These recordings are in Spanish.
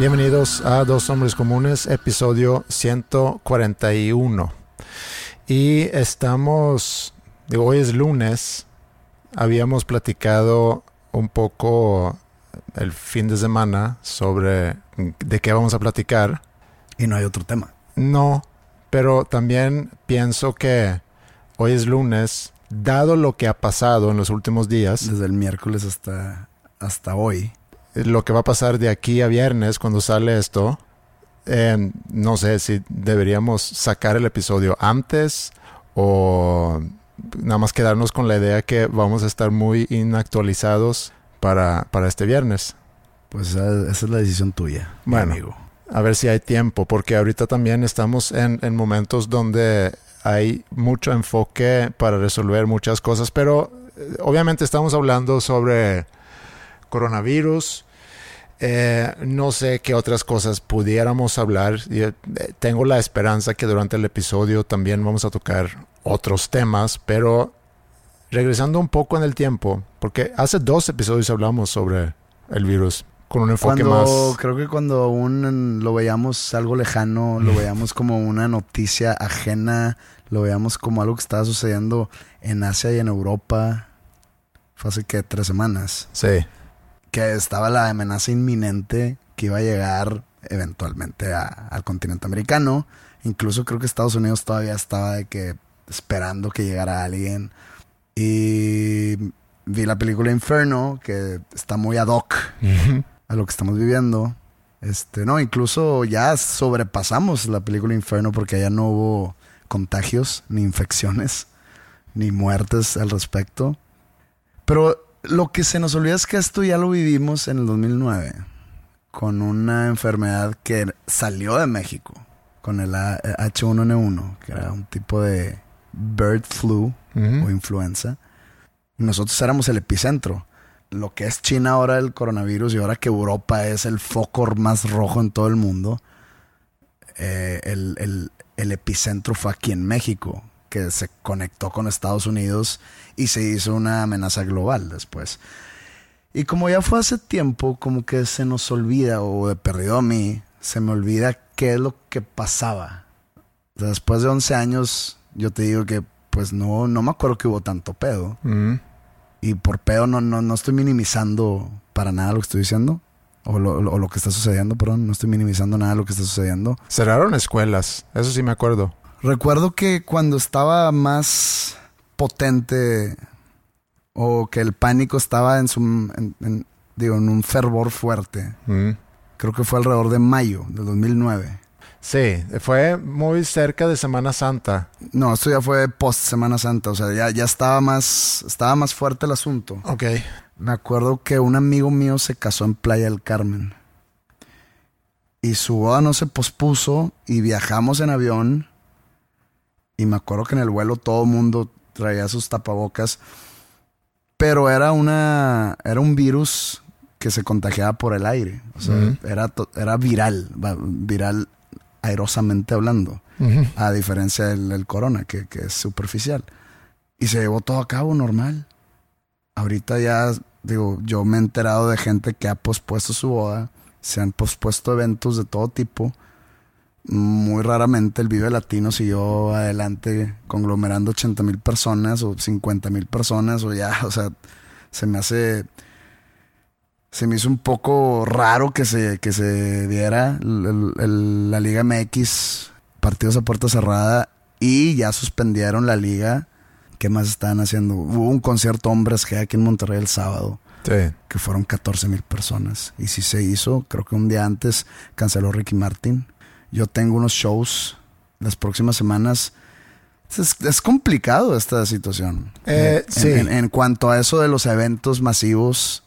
Bienvenidos a Dos Hombres Comunes, episodio 141. Y estamos, digo, hoy es lunes, habíamos platicado un poco el fin de semana sobre de qué vamos a platicar. Y no hay otro tema. No, pero también pienso que hoy es lunes, dado lo que ha pasado en los últimos días. Desde el miércoles hasta, hasta hoy lo que va a pasar de aquí a viernes cuando sale esto, eh, no sé si deberíamos sacar el episodio antes o nada más quedarnos con la idea que vamos a estar muy inactualizados para, para este viernes. Pues esa, es la decisión tuya, bueno, amigo. A ver si hay tiempo, porque ahorita también estamos en, en momentos donde hay mucho enfoque para resolver muchas cosas, pero eh, obviamente estamos hablando sobre coronavirus. Eh, no sé qué otras cosas pudiéramos hablar. Eh, tengo la esperanza que durante el episodio también vamos a tocar otros temas, pero regresando un poco en el tiempo, porque hace dos episodios hablamos sobre el virus con un enfoque más. Creo que cuando aún lo veíamos algo lejano, lo veíamos como una noticia ajena, lo veíamos como algo que estaba sucediendo en Asia y en Europa. Fue hace que tres semanas. Sí que estaba la amenaza inminente que iba a llegar eventualmente al continente americano. Incluso creo que Estados Unidos todavía estaba de que esperando que llegara alguien. Y vi la película Inferno, que está muy ad hoc a lo que estamos viviendo. Este, no, incluso ya sobrepasamos la película Inferno porque ya no hubo contagios, ni infecciones, ni muertes al respecto. Pero lo que se nos olvida es que esto ya lo vivimos en el 2009 con una enfermedad que salió de México, con el H1N1, que era un tipo de bird flu o influenza. Nosotros éramos el epicentro. Lo que es China ahora el coronavirus y ahora que Europa es el foco más rojo en todo el mundo, eh, el, el epicentro fue aquí en México, que se conectó con Estados Unidos y se hizo una amenaza global después. Y como ya fue hace tiempo, como que se nos olvida, o de perdido a mí, se me olvida qué es lo que pasaba. después de 11 años, yo te digo que pues no, no me acuerdo que hubo tanto pedo. Mm. Y por pedo no, no, no estoy minimizando para nada lo que estoy diciendo. O lo, o lo, que está sucediendo, perdón. No estoy minimizando nada de lo que está sucediendo. Cerraron escuelas, eso sí me acuerdo. Recuerdo que cuando estaba más potente o que el pánico estaba en su digo en un fervor fuerte. Mm. Creo que fue alrededor de mayo del 2009. Sí, fue muy cerca de Semana Santa. No, esto ya fue post Semana Santa, o sea, ya, ya estaba más estaba más fuerte el asunto. Ok. Me acuerdo que un amigo mío se casó en Playa del Carmen. Y su boda no se pospuso y viajamos en avión y me acuerdo que en el vuelo todo el mundo traía sus tapabocas. Pero era una. Era un virus que se contagiaba por el aire. O sea, era, era viral. Viral aerosamente hablando. A diferencia del, corona, que, es superficial. Y se llevó todo a cabo normal. Ahorita ya, digo, yo me he enterado de gente que ha pospuesto su boda, se han pospuesto eventos de todo tipo. Muy raramente el Vive Latino siguió adelante conglomerando 80 mil personas o 50 mil personas o ya, o sea, se me hace se me hizo un poco raro que se, que se diera la Liga MX partidos a puerta cerrada y ya suspendieron la liga. ¿Qué más estaban haciendo? Hubo un concierto hombres G aquí en Monterrey el sábado. Que fueron 14 mil personas. Y si se hizo, creo que un día antes canceló Ricky Martin. Yo tengo unos shows las próximas semanas. Es, complicado esta situación. Eh, sí. en, cuanto a eso de los eventos masivos,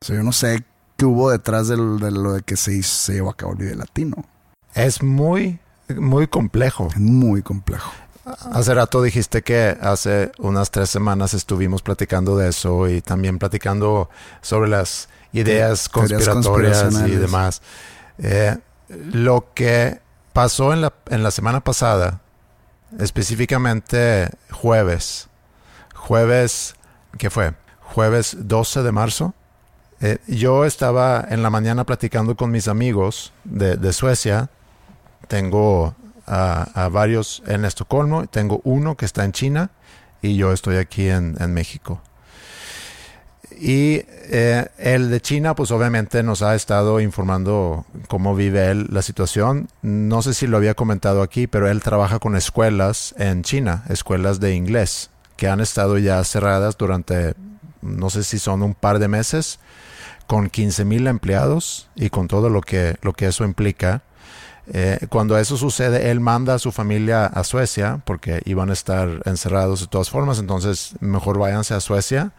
o sea, yo no sé qué hubo detrás de lo de, que se, se llevó a cabo el video latino. Es muy, muy complejo. Muy complejo. Hace rato dijiste que hace unas tres semanas estuvimos platicando de eso y también platicando sobre las ideas conspiratorias y demás. Eh, lo que pasó en la, en la semana pasada, específicamente jueves, jueves, ¿qué fue? Jueves 12 de marzo, eh, yo estaba en la mañana platicando con mis amigos de, Suecia. Tengo a, varios en Estocolmo, tengo uno que está en China y yo estoy aquí en, México. Y eh, el de China, pues obviamente nos ha estado informando cómo vive él la situación. No sé si lo había comentado aquí, pero él trabaja con escuelas en China, escuelas de inglés, que han estado ya cerradas durante, no sé si son un par de meses con 15 mil empleados y con todo lo que, lo que eso implica. Eh, cuando eso sucede, él manda a su familia a Suecia porque iban a estar encerrados de todas formas, entonces mejor váyanse a Suecia.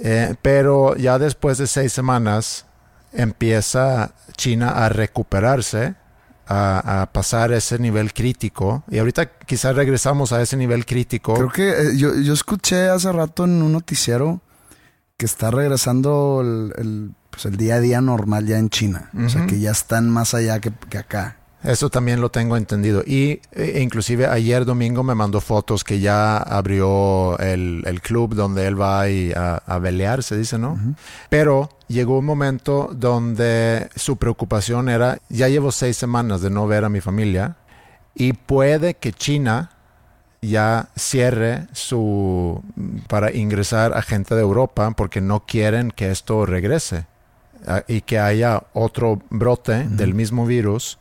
Eh, pero ya después de seis semanas empieza China a recuperarse, a, pasar ese nivel crítico. Y ahorita quizás regresamos a ese nivel crítico. Creo que eh, yo, yo escuché hace rato en un noticiero que está regresando el, pues el, día a día normal ya en China. O sea, que ya están más allá que, acá. Eso también lo tengo entendido. Y e, inclusive ayer domingo me mandó fotos que ya abrió el, club donde él va a, a velear, se dice, ¿no? Pero llegó un momento donde su preocupación era, ya llevo seis semanas de no ver a mi familia y puede que China ya cierre su para ingresar a gente de Europa porque no quieren que esto regrese y que haya otro brote del mismo virus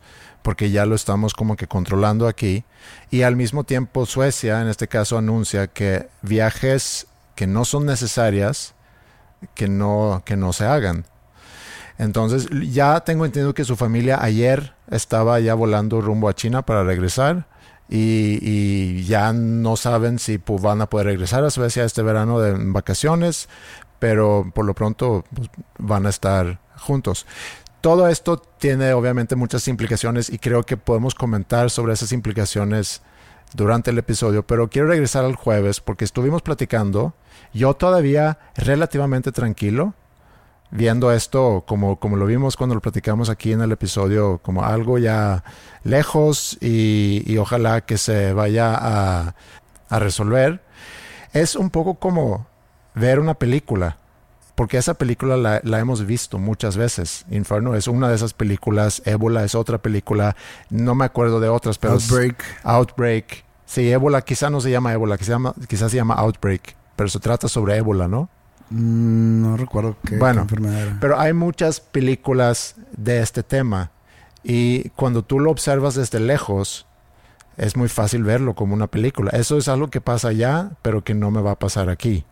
porque ya lo estamos como que controlando aquí y al mismo tiempo Suecia en este caso anuncia que viajes que no son necesarias que no que no se hagan entonces ya tengo entendido que su familia ayer estaba ya volando rumbo a China para regresar y, ya no saben si van a poder regresar a Suecia este verano de vacaciones, pero por lo pronto pues, van a estar juntos. Todo esto tiene obviamente muchas implicaciones y creo que podemos comentar sobre esas implicaciones durante el episodio, pero quiero regresar al jueves porque estuvimos platicando, yo todavía relativamente tranquilo, viendo esto como, como lo vimos cuando lo platicamos aquí en el episodio, como algo ya lejos y, ojalá que se vaya a, a, resolver. Es un poco como ver una película, porque esa película la, la, hemos visto muchas veces. Inferno es una de esas películas, Ébola es otra película, no me acuerdo de otras, pero... Outbreak. Outbreak. Sí, Ébola quizá no se llama Ébola, quizá, quizás se llama Outbreak, pero se trata sobre Ébola, ¿no? Mm, no recuerdo qué, bueno, enfermedad era. Pero hay muchas películas de este tema. Y cuando tú lo observas desde lejos, es muy fácil verlo como una película. Eso es algo que pasa allá, pero que no me va a pasar aquí.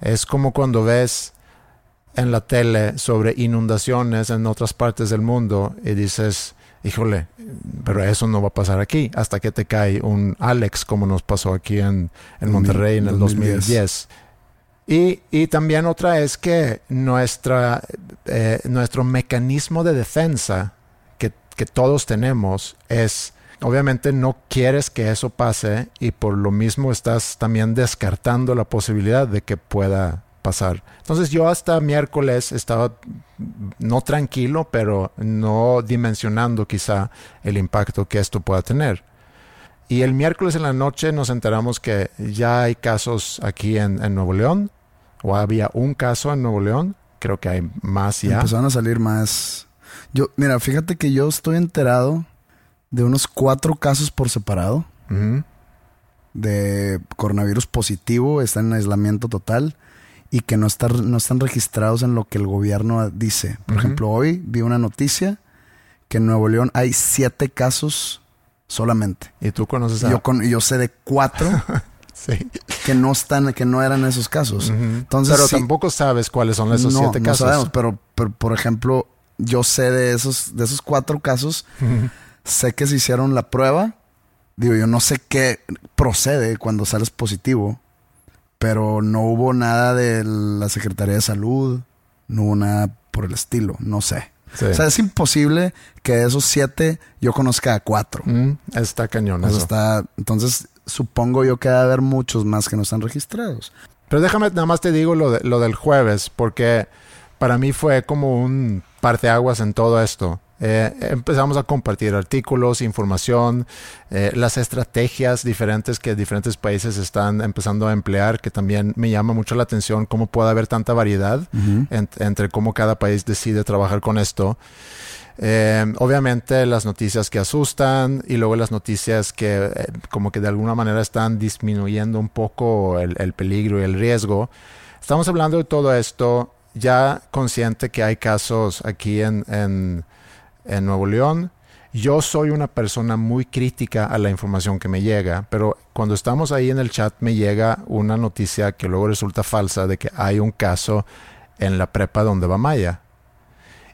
Es como cuando ves en la tele sobre inundaciones en otras partes del mundo y dices, híjole, pero eso no va a pasar aquí hasta que te cae un Alex como nos pasó aquí en, en Monterrey en el 2010. Y, también otra es que nuestra, eh, nuestro mecanismo de defensa que, que, todos tenemos es, obviamente no quieres que eso pase y por lo mismo estás también descartando la posibilidad de que pueda pasar. Entonces yo hasta miércoles estaba no tranquilo, pero no dimensionando quizá el impacto que esto pueda tener. Y el miércoles en la noche nos enteramos que ya hay casos aquí en, en Nuevo León, o había un caso en Nuevo León, creo que hay más ya. Empezaron a salir más. Yo, mira, fíjate que yo estoy enterado de unos cuatro casos por separado de coronavirus positivo, están en aislamiento total y que no están, no están registrados en lo que el gobierno dice. Por ejemplo, hoy vi una noticia que en Nuevo León hay siete casos solamente. Y tú conoces a... Yo, con, yo sé de cuatro Sí. que no están, que no eran esos casos. Entonces, Pero sí- tampoco sabes cuáles son esos no, siete no casos. sabemos, pero, pero, por ejemplo, yo sé de esos, de esos cuatro casos. Sé que se hicieron la prueba. Digo, yo no sé qué procede cuando sales positivo, pero no hubo nada de la Secretaría de Salud, no hubo nada por el estilo, no sé. Sí. O sea, es imposible que de esos siete yo conozca a cuatro. Mm, está cañón eso. está, entonces, supongo yo que debe haber muchos más que no están registrados. Pero déjame, nada más te digo lo, de- lo del jueves, porque para mí fue como un parteaguas en todo esto. Eh, empezamos a compartir artículos, información, eh, las estrategias diferentes que diferentes países están empezando a emplear, que también me llama mucho la atención cómo puede haber tanta variedad en- entre cómo cada país decide trabajar con esto. Eh, obviamente las noticias que asustan y luego las noticias que como que de alguna manera están disminuyendo un poco el, el peligro y el riesgo. Estamos hablando de todo esto ya consciente que hay casos aquí en, en, en Nuevo León. Yo soy una persona muy crítica a la información que me llega, pero cuando estamos ahí en el chat me llega una noticia que luego resulta falsa de que hay un caso en la prepa donde va Maya.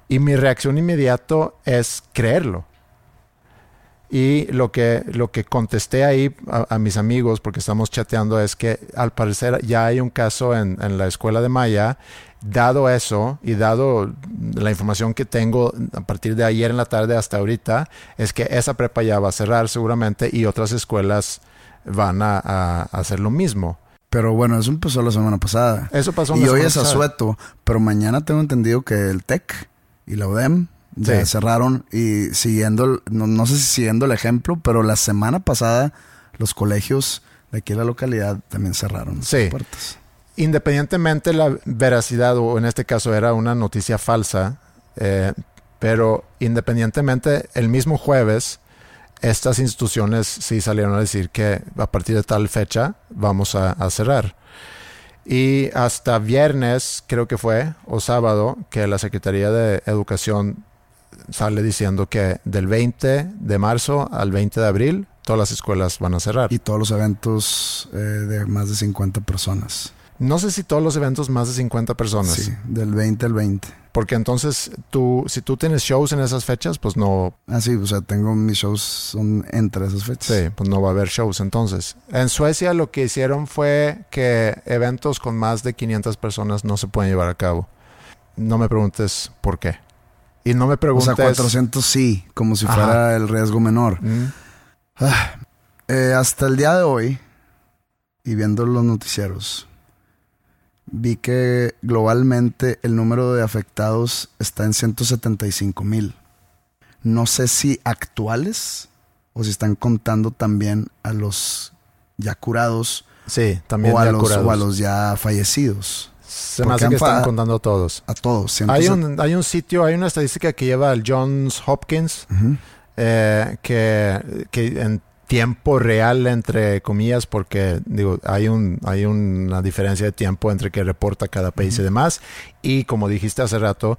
Y mi reacción inmediato es creerlo. Y lo que, lo que contesté ahí a, mis amigos, porque estamos chateando, es que al parecer ya hay un caso en, en la escuela de Maya. Dado eso y dado la información que tengo a partir de ayer en la tarde hasta ahorita, es que esa prepa ya va a cerrar seguramente y otras escuelas van a, hacer lo mismo. Pero bueno, eso empezó la semana pasada. Eso pasó Y hoy es asueto, pero mañana tengo entendido que el TEC y la UDEM ya Sí. cerraron y siguiendo, no, no sé si siguiendo el ejemplo, pero la semana pasada los colegios de aquí en la localidad también cerraron Sí. sus puertas. Independientemente la veracidad, o en este caso era una noticia falsa, eh, pero independientemente, el mismo jueves, estas instituciones sí salieron a decir que a partir de tal fecha vamos a, a cerrar. Y hasta viernes, creo que fue, o sábado, que la Secretaría de Educación sale diciendo que del 20 de marzo al 20 de abril, todas las escuelas van a cerrar. Y todos los eventos eh, de más de 50 personas. No sé si todos los eventos más de 50 personas. Sí, del 20 al 20. Porque entonces tú, si tú tienes shows en esas fechas, pues no, Ah, sí, o sea, tengo mis shows son entre esas fechas. sí, pues no va a haber shows entonces. En Suecia lo que hicieron fue que eventos con más de 500 personas no se pueden llevar a cabo. No me preguntes por qué. Y no me O preguntes... sea, 400 sí, como si Ajá. fuera el riesgo menor. Mm, Eh, hasta el día de hoy, y viendo los noticieros, vi que globalmente el número de afectados está en 175 mil. No sé si actuales o si están contando también a los ya curados Sí, también o a, ya los, curados. o a los ya fallecidos. Se me hace que están contando a todos. A todos. Hay 170 un, hay un sitio, hay una estadística que lleva el Johns Hopkins eh, que, que en tiempo real, entre comillas, porque digo, hay, un, hay una diferencia de tiempo entre que reporta cada país y demás. Y como dijiste hace rato,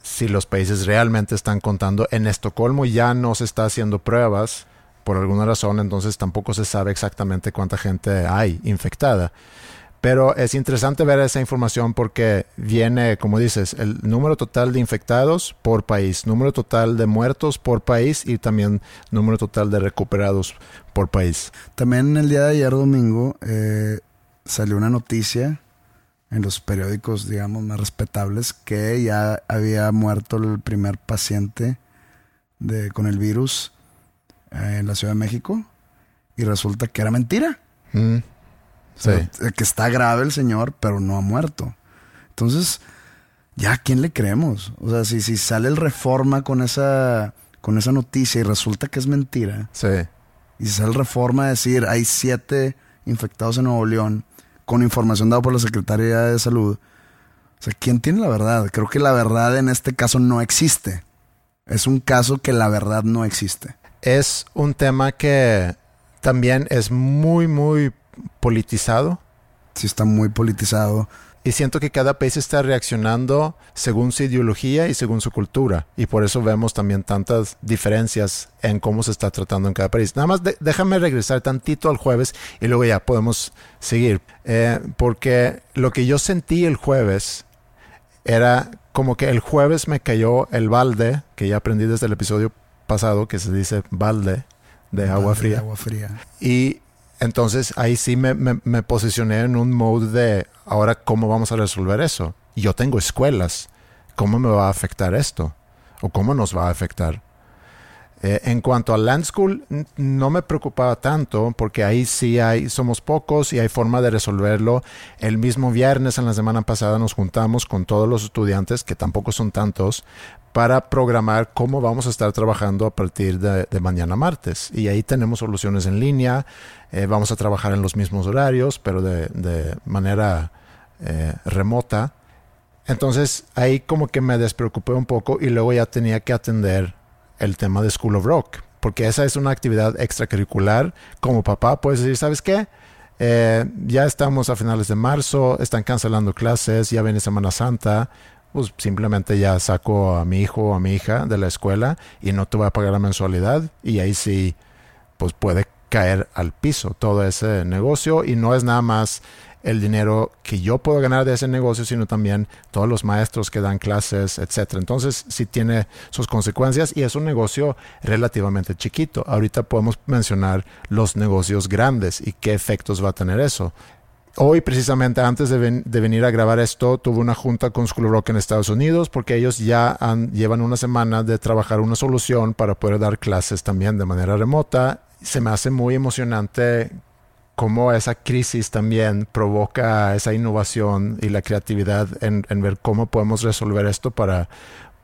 si los países realmente están contando, en Estocolmo ya no se está haciendo pruebas por alguna razón, entonces tampoco se sabe exactamente cuánta gente hay infectada. Pero es interesante ver esa información porque viene, como dices, el número total de infectados por país, número total de muertos por país y también número total de recuperados por país. También el día de ayer domingo eh, salió una noticia en los periódicos, digamos, más respetables, que ya había muerto el primer paciente de, con el virus eh, en la Ciudad de México y resulta que era mentira. Mm, O sea, Sí. eh, que está grave el señor, pero no ha muerto. Entonces, ¿ya a quién le creemos? O sea, si, si sale el reforma con esa, con esa noticia y resulta que es mentira, Sí. Y si sale reforma a decir, hay siete infectados en Nuevo León, con información dada por la Secretaría de Salud. O sea, ¿quién tiene la verdad? Creo que la verdad en este caso no existe. Es un caso que la verdad no existe. Es un tema que también es muy, muy politizado. Sí, está muy politizado. Y siento que cada país está reaccionando según su ideología y según su cultura. Y por eso vemos también tantas diferencias en cómo se está tratando en cada país. Nada más déjame regresar tantito al jueves y luego ya podemos seguir. Eh, porque lo que yo sentí el jueves era como que el jueves me cayó el balde, que ya aprendí desde el episodio pasado, que se dice balde de agua fría. De agua fría. Y entonces ahí sí me, posicioné en un mode de ahora cómo vamos a resolver eso. Yo tengo escuelas. ¿Cómo me va a afectar esto? ¿O cómo nos va a afectar? Eh, en cuanto a Land School, no me preocupaba tanto porque ahí sí hay, somos pocos y hay forma de resolverlo. El mismo viernes en la semana pasada nos juntamos con todos los estudiantes, que tampoco son tantos, para programar cómo vamos a estar trabajando a partir de, mañana martes. Y ahí tenemos soluciones en línea, eh, vamos a trabajar en los mismos horarios, pero de, manera eh, remota. Entonces ahí como que me despreocupé un poco y luego ya tenía que atender el tema de School of Rock, porque esa es una actividad extracurricular. Como papá puedes decir, ¿sabes qué? Eh, ya estamos a finales de marzo, están cancelando clases, ya viene Semana Santa, pues simplemente ya saco a mi hijo o a mi hija de la escuela y no te voy a pagar la mensualidad y ahí sí, pues puede caer al piso todo ese negocio y no es nada más el dinero que yo puedo ganar de ese negocio, sino también todos los maestros que dan clases, etcétera. Entonces, sí tiene sus consecuencias y es un negocio relativamente chiquito. Ahorita podemos mencionar los negocios grandes y qué efectos va a tener eso. Hoy, precisamente antes de, venir a grabar esto, tuve una junta con School Rock en Estados Unidos porque ellos ya llevan una semana de trabajar una solución para poder dar clases también de manera remota. Se me hace muy emocionante cómo esa crisis también provoca esa innovación y la creatividad en, ver cómo podemos resolver esto para,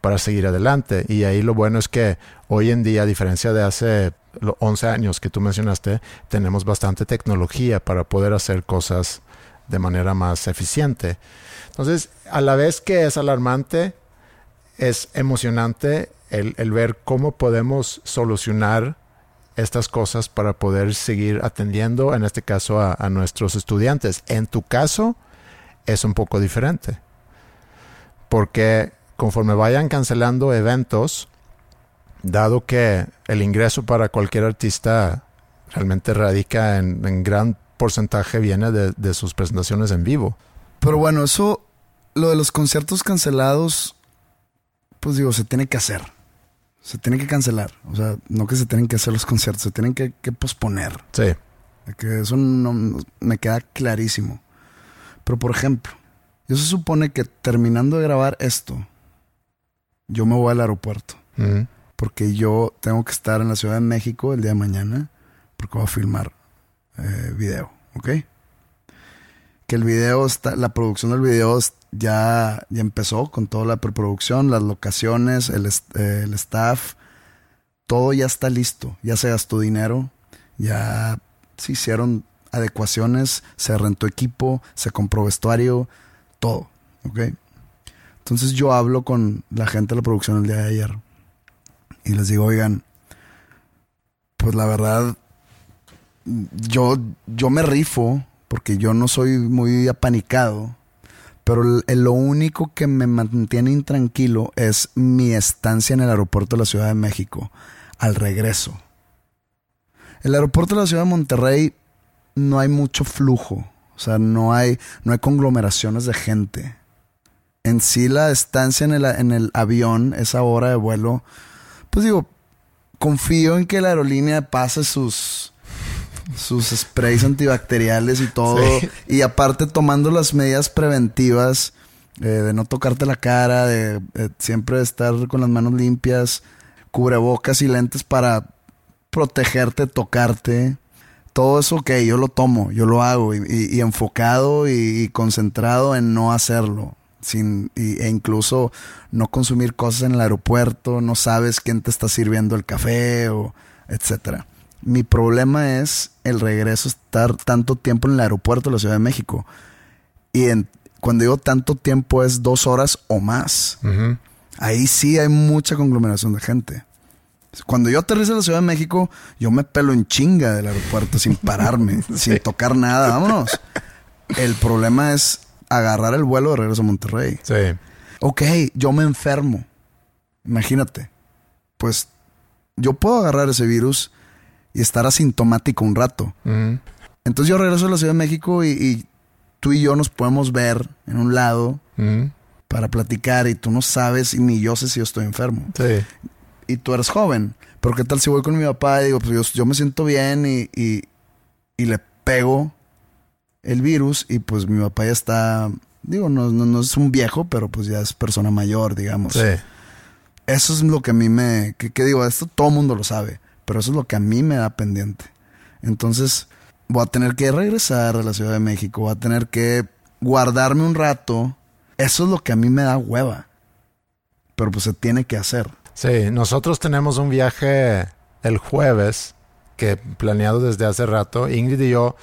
para seguir adelante. Y ahí lo bueno es que hoy en día, a diferencia de hace 11 años que tú mencionaste, tenemos bastante tecnología para poder hacer cosas de manera más eficiente. Entonces, a la vez que es alarmante, es emocionante el, ver cómo podemos solucionar estas cosas para poder seguir atendiendo, en este caso, a, nuestros estudiantes. En tu caso, es un poco diferente. Porque conforme vayan cancelando eventos, dado que el ingreso para cualquier artista realmente radica en, gran porcentaje viene de, de, sus presentaciones en vivo. Pero bueno, eso, lo de los conciertos cancelados, pues digo, se tiene que hacer se tienen que cancelar. O sea, no que se tienen que hacer los conciertos, se tienen que, posponer. Sí. Que eso no, me queda clarísimo. Pero por ejemplo, yo se supone que terminando de grabar esto, yo me voy al aeropuerto. Porque yo tengo que estar en la Ciudad de México el día de mañana, porque voy a filmar eh, video, ¿ok? Que el video está, la producción del video ya, ya empezó con toda la preproducción, las locaciones, el, el staff, todo ya está listo, ya se gastó dinero, ya se hicieron adecuaciones, se rentó equipo, se compró vestuario, todo, ¿ok? Entonces yo hablo con la gente de la producción el día de ayer y les digo, oigan, pues la verdad, yo, yo me rifo porque yo no soy muy apanicado pero lo único que me mantiene intranquilo es mi estancia en el aeropuerto de la Ciudad de México, al regreso. El aeropuerto de la Ciudad de Monterrey no hay mucho flujo, o sea, no hay, no hay conglomeraciones de gente. En sí la estancia en el, en el avión, esa hora de vuelo, pues digo, confío en que la aerolínea pase sus, sus sprays antibacteriales y todo. Y aparte tomando las medidas preventivas eh, de no tocarte la cara, de, siempre estar con las manos limpias, cubrebocas y lentes para protegerte, tocarte. Todo eso, ok, yo lo tomo, yo lo hago y, enfocado y, concentrado en no hacerlo. Sin, e incluso no consumir cosas en el aeropuerto, no sabes quién te está sirviendo el café o etcétera. Mi problema es el regreso, estar tanto tiempo en el aeropuerto de la Ciudad de México. Y en, cuando digo tanto tiempo es dos horas o más. Ahí sí hay mucha conglomeración de gente. Cuando yo aterrizo en la Ciudad de México, yo me pelo en chinga del aeropuerto sin pararme, sin tocar nada. Vámonos. El problema es agarrar el vuelo de regreso a Monterrey. Sí. Ok, yo me enfermo. Imagínate. Pues yo puedo agarrar ese virus y estar asintomático un rato. Entonces yo regreso a la Ciudad de México y, y tú y yo nos podemos ver en un lado para platicar y tú no sabes y ni yo sé si yo estoy enfermo. Sí. Y tú eres joven. Pero qué tal si voy con mi papá y digo, pues yo, yo me siento bien y, y, y le pego el virus y pues mi papá ya está, digo, no, no, no es un viejo, pero pues ya es persona mayor, digamos. Sí. Eso es lo que a mí me... Que, que digo, esto todo el mundo lo sabe, pero eso es lo que a mí me da pendiente. Entonces, voy a tener que regresar a la Ciudad de México, voy a tener que guardarme un rato. Eso es lo que a mí me da hueva. Pero pues se tiene que hacer. Sí, nosotros tenemos un viaje el jueves que planeado desde hace rato. Ingrid y yo,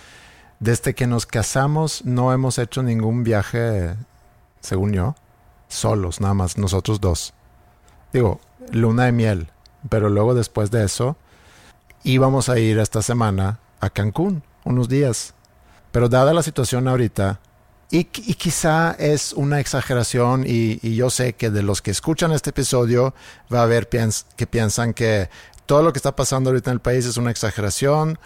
desde que nos casamos, no hemos hecho ningún viaje, según yo, solos, nada más, nosotros dos. Digo, luna de miel, pero luego después de eso, íbamos a ir esta semana a Cancún, unos días. Pero dada la situación ahorita, y, y quizá es una exageración y, y yo sé que de los que escuchan este episodio va a haber piens- que piensan que todo lo que está pasando ahorita en el país es una exageración.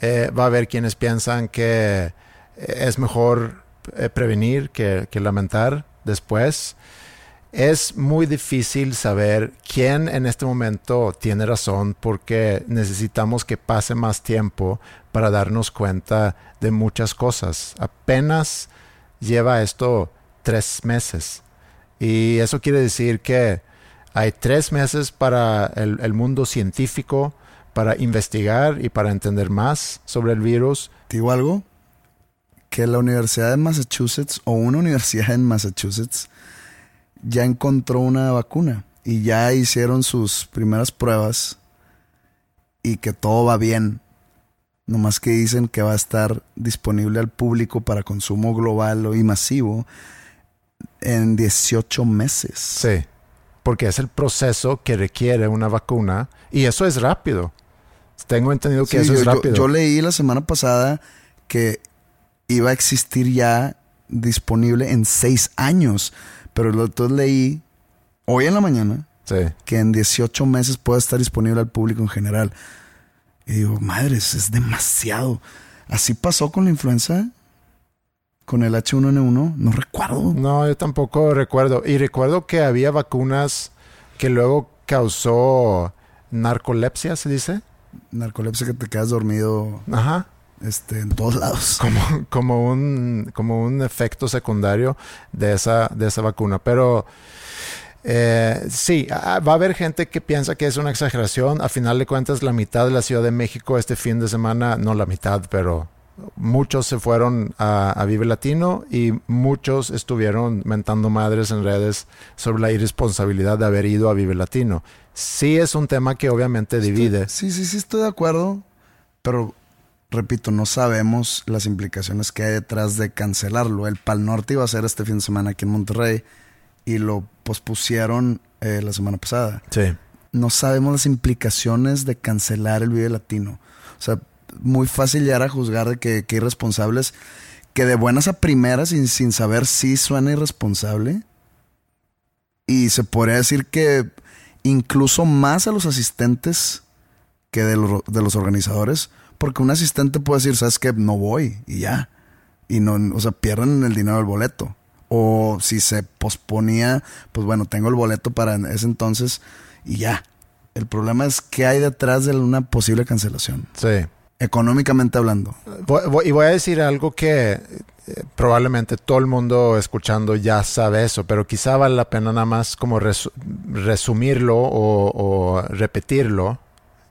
Eh, va a haber quienes piensan que eh, es mejor eh, prevenir que, que lamentar después. Es muy difícil saber quién en este momento tiene razón porque necesitamos que pase más tiempo para darnos cuenta de muchas cosas. Apenas lleva esto tres meses. Y eso quiere decir que hay tres meses para el, mundo científico para investigar y para entender más sobre el virus. ¿Te digo algo? Que la Universidad de Massachusetts o una universidad en Massachusetts ya encontró una vacuna y ya hicieron sus primeras pruebas y que todo va bien. Nomás que dicen que va a estar disponible al público para consumo global y masivo en 18 meses. Sí, porque es el proceso que requiere una vacuna y eso es rápido. Tengo entendido que Sí, eso yo, es yo- rápido. yo leí la semana pasada que iba a existir ya disponible en seis años. Pero lo- entonces leí hoy en la mañana Sí. que en 18 meses puede estar disponible al público en general. Y digo, madres, es demasiado. Así pasó con la influenza, con el H1N1, no recuerdo. No, yo tampoco recuerdo. Y recuerdo que había vacunas que luego causó narcolepsia, se dice. Narcolepsia que te quedas dormido Ajá. Este, en todos lados. Como, como un como un efecto secundario de esa, de esa vacuna. Pero eh, sí, va a haber gente que piensa que es una exageración. A final de cuentas, la mitad de la Ciudad de México este fin de semana, no la mitad, pero muchos se fueron a, a Vive Latino y muchos estuvieron mentando madres en redes sobre la irresponsabilidad de haber ido a Vive Latino. Sí es un tema que obviamente divide. Sí, sí, sí, estoy de acuerdo. Pero, repito, no sabemos las implicaciones que hay detrás de cancelarlo. El Pal Norte iba a ser este fin de semana aquí en Monterrey y lo pospusieron eh, la semana pasada. Sí. No sabemos las implicaciones de cancelar el Vive Latino. O sea, muy fácil llegar a juzgar de que, que irresponsables, que de buenas a primeras, sin, sin saber si suena irresponsable. Y se podría decir que incluso más a los asistentes que de, los- de los organizadores, porque un asistente puede decir, sabes que no voy y ya. Y no, o sea, pierden el dinero del boleto. O si se posponía, pues bueno, tengo el boleto para ese entonces y ya. El problema es qué hay detrás de una posible cancelación, Sí. económicamente hablando. Voy- voy- y voy a decir algo que eh, probablemente todo el mundo escuchando ya sabe eso, pero quizá vale la pena nada más como resu- resumirlo o, o repetirlo.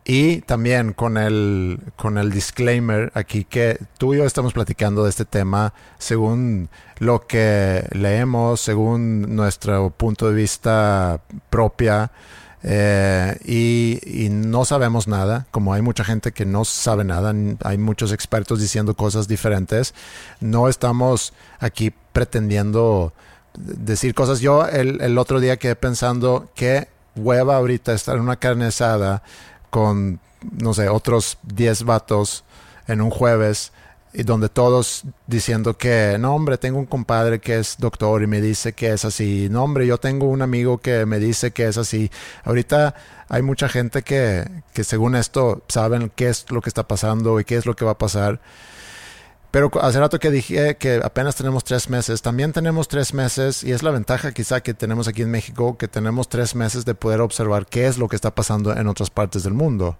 Y también con el, con el disclaimer aquí que tú y yo estamos platicando de este tema según lo que leemos, según nuestro punto de vista propia. Eh, y, no sabemos nada, como hay mucha gente que no sabe nada, hay muchos expertos diciendo cosas diferentes, no estamos aquí pretendiendo decir cosas. Yo el, el otro día quedé pensando que hueva ahorita estar en una carne asada con, no sé, otros 10 vatos en un jueves y donde todos diciendo que, no hombre, tengo un compadre que es doctor y me dice que es así, no hombre, yo tengo un amigo que me dice que es así. Ahorita hay mucha gente que, que según esto saben qué es lo que está pasando y qué es lo que va a pasar. Pero hace rato que dije que apenas tenemos tres meses, también tenemos tres meses y es la ventaja quizá que tenemos aquí en México, que tenemos tres meses de poder observar qué es lo que está pasando en otras partes del mundo.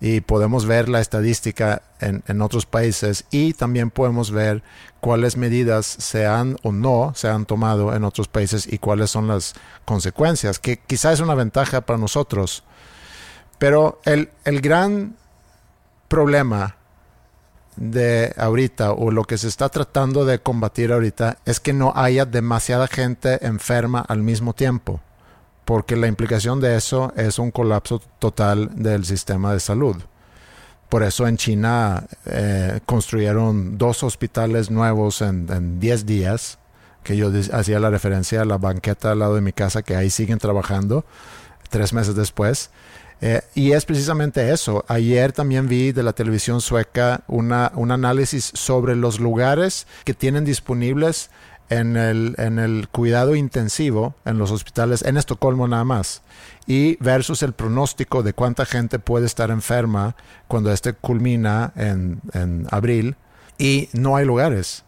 Y podemos ver la estadística en, en otros países y también podemos ver cuáles medidas se han o no se han tomado en otros países y cuáles son las consecuencias, que quizá es una ventaja para nosotros. Pero el, el gran problema de ahorita o lo que se está tratando de combatir ahorita es que no haya demasiada gente enferma al mismo tiempo, porque la implicación de eso es un colapso total del sistema de salud. Por eso en China eh, construyeron dos hospitales nuevos en 10 días, que yo hacía la referencia a la banqueta al lado de mi casa, que ahí siguen trabajando tres meses después. Eh, y es precisamente eso. Ayer también vi de la televisión sueca una, un análisis sobre los lugares que tienen disponibles en el, en el cuidado intensivo en los hospitales en Estocolmo nada más y versus el pronóstico de cuánta gente puede estar enferma cuando este culmina en, en abril y no hay lugares.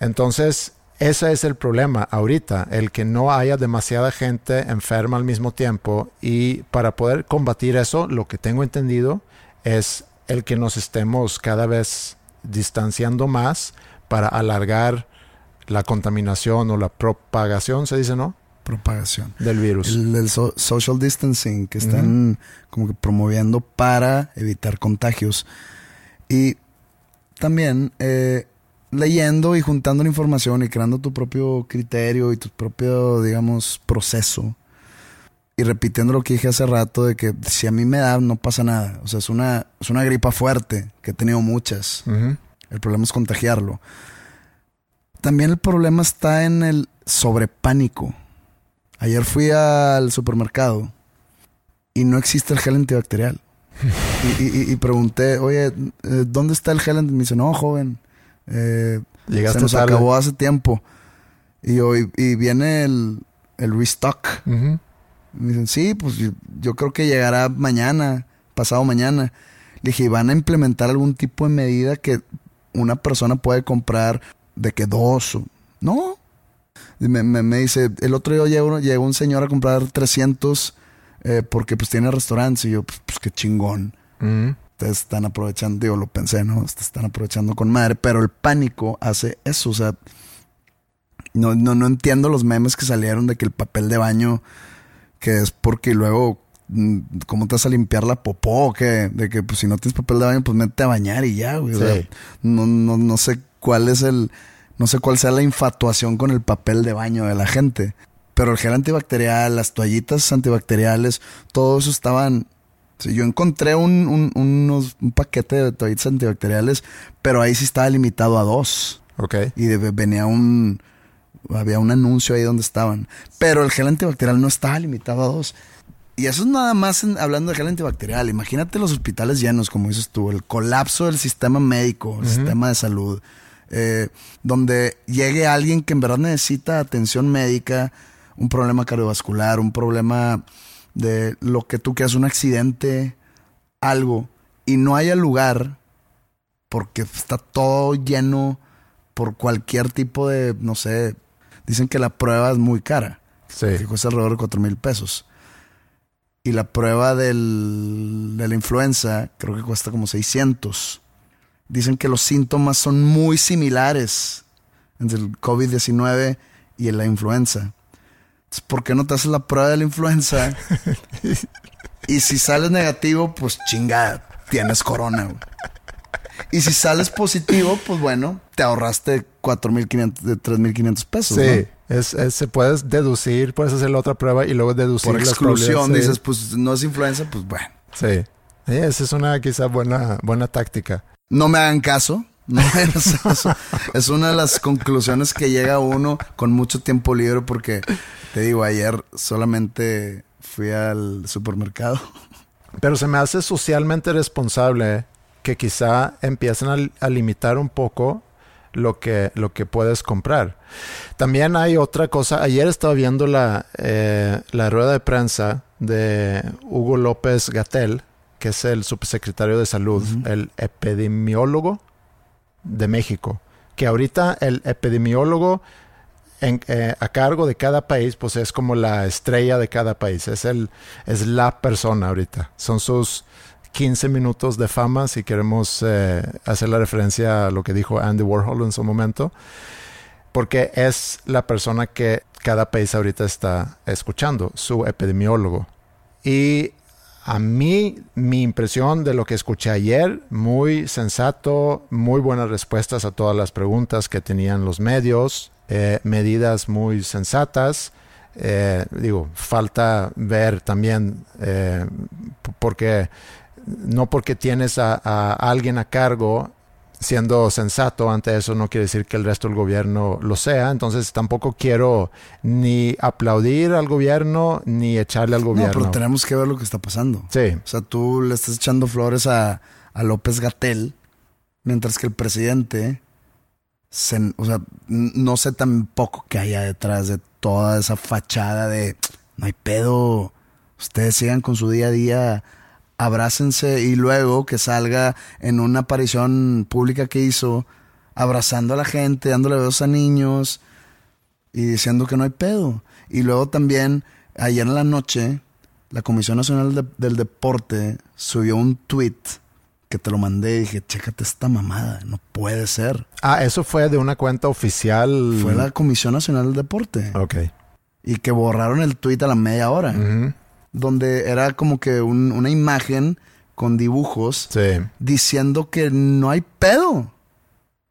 Entonces, ese es el problema ahorita, el que no haya demasiada gente enferma al mismo tiempo y para poder combatir eso, lo que tengo entendido es el que nos estemos cada vez distanciando más para alargar la contaminación o la propagación, se dice, ¿no? Propagación. Del virus. El, social distancing que están como que promoviendo para evitar contagios. Y también eh, leyendo y juntando la información y creando tu propio criterio y tu propio, digamos, proceso. Y repitiendo lo que dije hace rato de que si a mí me da, no pasa nada. O sea, es una, es una gripa fuerte, que he tenido muchas. El problema es contagiarlo. También el problema está en el sobrepánico. Ayer fui al supermercado y no existe el gel antibacterial. y, pregunté, oye, eh, ¿dónde está el gel? Me dice, no, joven, eh, se nos acabó hace tiempo. Y, hoy, y viene el, el restock. Me dicen, sí, pues yo, creo que llegará mañana, pasado mañana. Le dije, ¿van a implementar algún tipo de medida que una persona puede comprar de que dos? No. Me, me, dice, el otro día llegó, llegó, un señor a comprar 300 eh, porque pues tiene restaurantes. Y yo, pues, pues qué chingón ustedes están aprovechando, digo, lo pensé, ¿no? Ustedes están aprovechando con madre, pero el pánico hace eso, o sea, no, no, no entiendo los memes que salieron de que el papel de baño, que es porque luego, mm, ¿cómo te vas a limpiar la popó? Que, de que pues si no tienes papel de baño, pues mete a bañar y ya, güey. O sea, no, no, no sé cuál es el, no sé cuál sea la infatuación con el papel de baño de la gente. Pero el gel antibacterial, las toallitas antibacteriales, todo eso estaban yo encontré un, unos, un paquete de toallitas antibacteriales, pero ahí sí estaba limitado a dos. Ok. Y venía un. Había un anuncio ahí donde estaban. Pero el gel antibacterial no estaba limitado a dos. Y eso es nada más hablando de gel antibacterial. Imagínate los hospitales llenos, como dices tú, el colapso del sistema médico, el sistema de salud, eh, donde llegue alguien que en verdad necesita atención médica, un problema cardiovascular, un problema de lo que tú quieras, un accidente, algo, y no haya lugar porque está todo lleno por cualquier tipo de, no sé, dicen que la prueba es muy cara. Sí. Que cuesta alrededor de cuatro mil pesos. Y la prueba del, de la influenza creo que cuesta como 600. Dicen que los síntomas son muy similares entre el COVID-19 y la influenza. ¿Por qué no te haces la prueba de la influenza? y si sales negativo, pues chingada, tienes corona, Y si sales positivo, pues bueno, te ahorraste 4.500, 3.500 pesos. Sí. Es, es- se puedes deducir, puedes hacer la otra prueba y luego deducir Por exclusión dices, pues no es influenza, pues bueno. Sí. Sí, esa es una quizá buena, buena táctica. No me hagan caso. No caso. es una de las conclusiones que llega uno con mucho tiempo libre porque, te digo, ayer solamente fui al supermercado. Pero se me hace socialmente responsable que quizá empiecen a, a limitar un poco lo que, lo que puedes comprar. También hay otra cosa. Ayer estaba viendo la, eh, la rueda de prensa de Hugo López Gatel, que es el subsecretario de Salud, el epidemiólogo de México. Que ahorita el epidemiólogo eh, a cargo de cada país, pues es como la estrella de cada país. Es, el, es la persona ahorita. Son sus 15 minutos de fama, si queremos eh, hacer la referencia a lo que dijo Andy Warhol en su momento. Porque es la persona que cada país ahorita está escuchando, su epidemiólogo. Y a mí, mi impresión de lo que escuché ayer, muy sensato, muy buenas respuestas a todas las preguntas que tenían los medios, eh, medidas muy sensatas. Eh, digo, falta ver también, eh, porque no porque tienes a alguien a cargo siendo sensato ante eso no quiere decir que el resto del gobierno lo sea. Entonces tampoco quiero ni aplaudir al gobierno ni echarle al No, gobierno. pero tenemos que ver lo que está pasando. Sí, O sea, tú le estás echando flores a, a López Gatel, mientras que el presidente, se- o sea, no sé tampoco qué haya detrás de toda esa fachada de no hay pedo, ustedes sigan con su día a día, abrácense y luego que salga en una aparición pública que hizo, abrazando a la gente, dándole besos a niños y diciendo que no hay pedo. Y luego también, ayer en la noche, la Comisión Nacional de- del Deporte subió un tweet que te lo mandé y dije, chécate esta mamada, no puede ser. Ah, eso fue de una cuenta oficial. Fue la Comisión Nacional del Deporte. Ok. Y que borraron el tweet a la media hora. Donde era como que un- una imagen con dibujos Sí. diciendo que no hay pedo.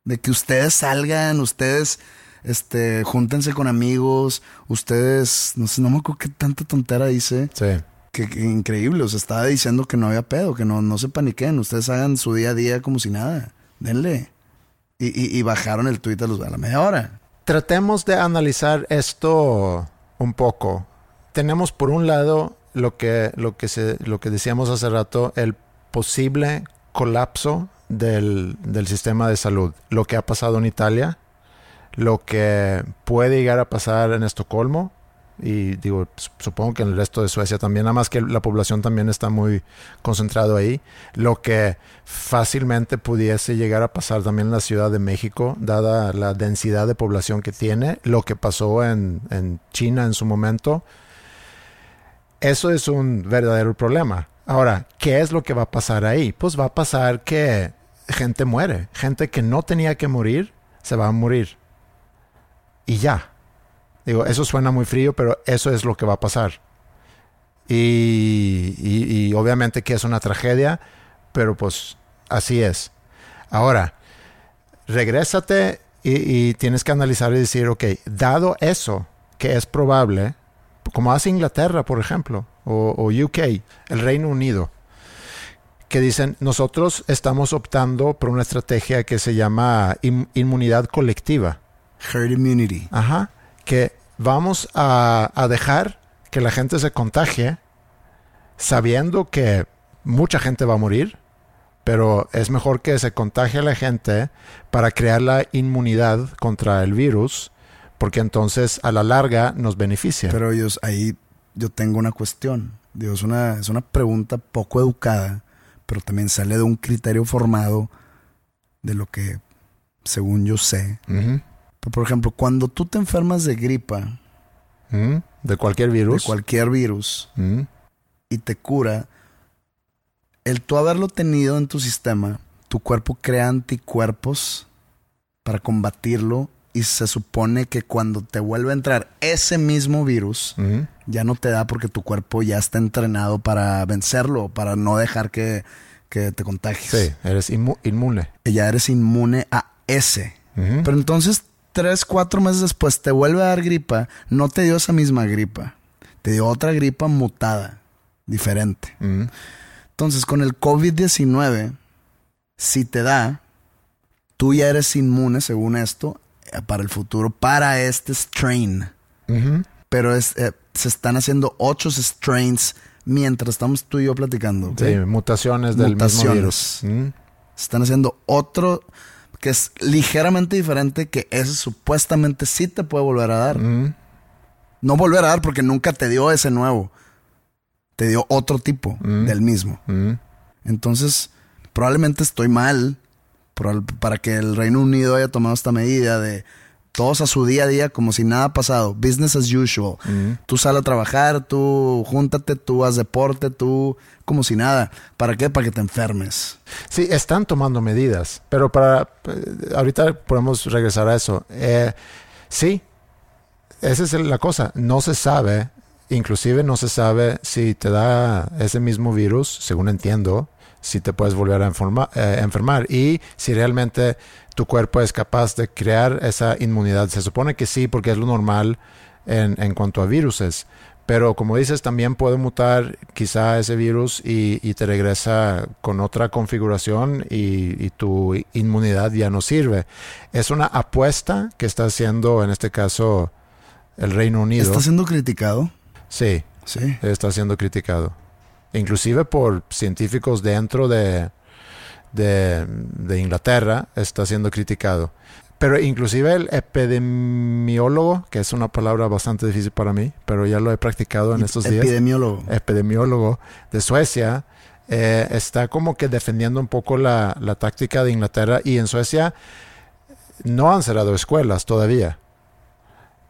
De que ustedes salgan, ustedes este, júntense con amigos, ustedes, no sé, no me acuerdo qué tanta tontera dice. Sí. Que, que increíble, o sea, estaba diciendo que no había pedo, que no, no se paniquen, ustedes hagan su día a día como si nada, denle. Y, y- y bajaron el tweet a, los, a la media hora. Tratemos de analizar esto un poco. Tenemos por un lado lo que, lo que, se, lo que decíamos hace rato, el posible colapso del, del sistema de salud. Lo que ha pasado en Italia, lo que puede llegar a pasar en Estocolmo y digo, supongo que en el resto de Suecia también, nada más que la población también está muy concentrado ahí, lo que fácilmente pudiese llegar a pasar también en la Ciudad de México, dada la densidad de población que tiene, lo que pasó en, en China en su momento, eso es un verdadero problema. Ahora, ¿qué es lo que va a pasar ahí? Pues va a pasar que gente muere, gente que no tenía que morir, se va a morir. Y ya. Digo, eso suena muy frío, pero eso es lo que va a pasar. Y, y- y obviamente que es una tragedia, pero pues así es. Ahora, regrésate y, y tienes que analizar y decir, ok, dado eso, que es probable, como hace Inglaterra, por ejemplo, o, o UK, el Reino Unido, que dicen, nosotros estamos optando por una estrategia que se llama in- inmunidad colectiva. Herd immunity. Ajá. Que vamos a, a dejar que la gente se contagie sabiendo que mucha gente va a morir, pero es mejor que se contagie a la gente para crear la inmunidad contra el virus, porque entonces a la larga nos beneficia. Pero ellos, ahí yo tengo una cuestión. Digo, es una, es una pregunta poco educada, pero también sale de un criterio formado de lo que, según yo sé. Pero, por ejemplo, cuando tú te enfermas de gripa. De cualquier de virus. cualquier virus, y te cura, el tú haberlo tenido en tu sistema, tu cuerpo crea anticuerpos para combatirlo y se supone que cuando te vuelve a entrar ese mismo virus, ya no te da porque tu cuerpo ya está entrenado para vencerlo, para no dejar que, que te contagies. Sí, eres inmu- inmune. Y ya eres inmune a ese. Pero entonces tres, cuatro meses después te vuelve a dar gripa, no te dio esa misma gripa. Te dio otra gripa mutada, diferente. Entonces, con el COVID-19, si te da, tú ya eres inmune, según esto, para el futuro, para este strain. Pero es, eh, se están haciendo ocho strains mientras estamos tú y yo platicando. Sí, mutaciones del mismo virus. Mm. Se están haciendo otro que es ligeramente diferente, que ese supuestamente sí te puede volver a dar. Mm. No volver a dar porque nunca te dio ese nuevo. Te dio otro tipo Mm. del mismo. Entonces, probablemente estoy mal por- para que el Reino Unido haya tomado esta medida de todos a su día a día como si nada ha pasado. Business as usual. Tú sal a trabajar, tú júntate, tú haz deporte, tú como si nada. ¿Para qué? Para que te enfermes. Sí, están tomando medidas, pero para eh, ahorita podemos regresar a eso. Eh, sí, esa es la cosa. No se sabe, inclusive no se sabe si te da ese mismo virus, según entiendo, si te puedes volver a enferma- eh, enfermar y si realmente tu cuerpo es capaz de crear esa inmunidad. Se supone que sí, porque es lo normal en, en cuanto a viruses. Pero como dices, también puede mutar quizá ese virus y, y te regresa con otra configuración y, y tu inmunidad ya no sirve. Es una apuesta que está haciendo en este caso el Reino Unido. ¿Está siendo criticado? Sí, Sí. está siendo criticado. Inclusive por científicos dentro de, de, de Inglaterra está siendo criticado. Pero inclusive el epidemiólogo, que es una palabra bastante difícil para mí, pero ya lo he practicado en estos días Epidemiólogo. epidemiólogo de Suecia, eh, está como que defendiendo un poco la, la táctica de Inglaterra y en Suecia no han cerrado escuelas todavía.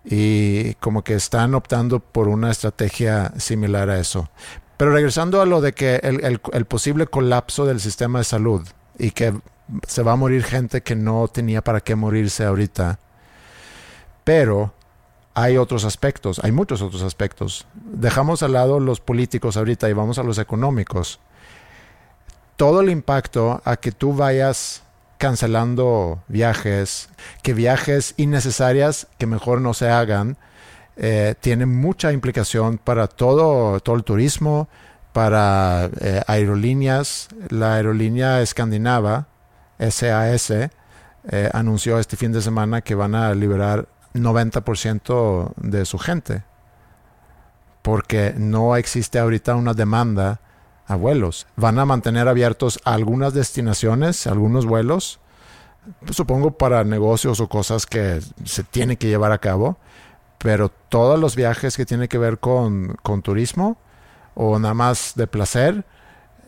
Y como que están optando por una estrategia similar a eso. Pero regresando a lo de que el, posible colapso del sistema de salud y que se va a morir gente que no tenía para qué morirse ahorita. Pero hay otros aspectos, hay muchos otros aspectos. Dejamos al lado los políticos ahorita y vamos a los económicos. Todo el impacto a que tú vayas cancelando viajes, que viajes innecesarias que mejor no se hagan, eh, tiene mucha implicación para todo, todo el turismo, para eh, aerolíneas. La aerolínea escandinava, SAS, eh, anunció este fin de semana que van a liberar 90% de su gente. Porque no existe ahorita una demanda a vuelos. Van a mantener abiertos algunas destinaciones, algunos vuelos, supongo para negocios o cosas que se tienen que llevar a cabo, pero todos los viajes que tienen que ver con, con turismo o nada más de placer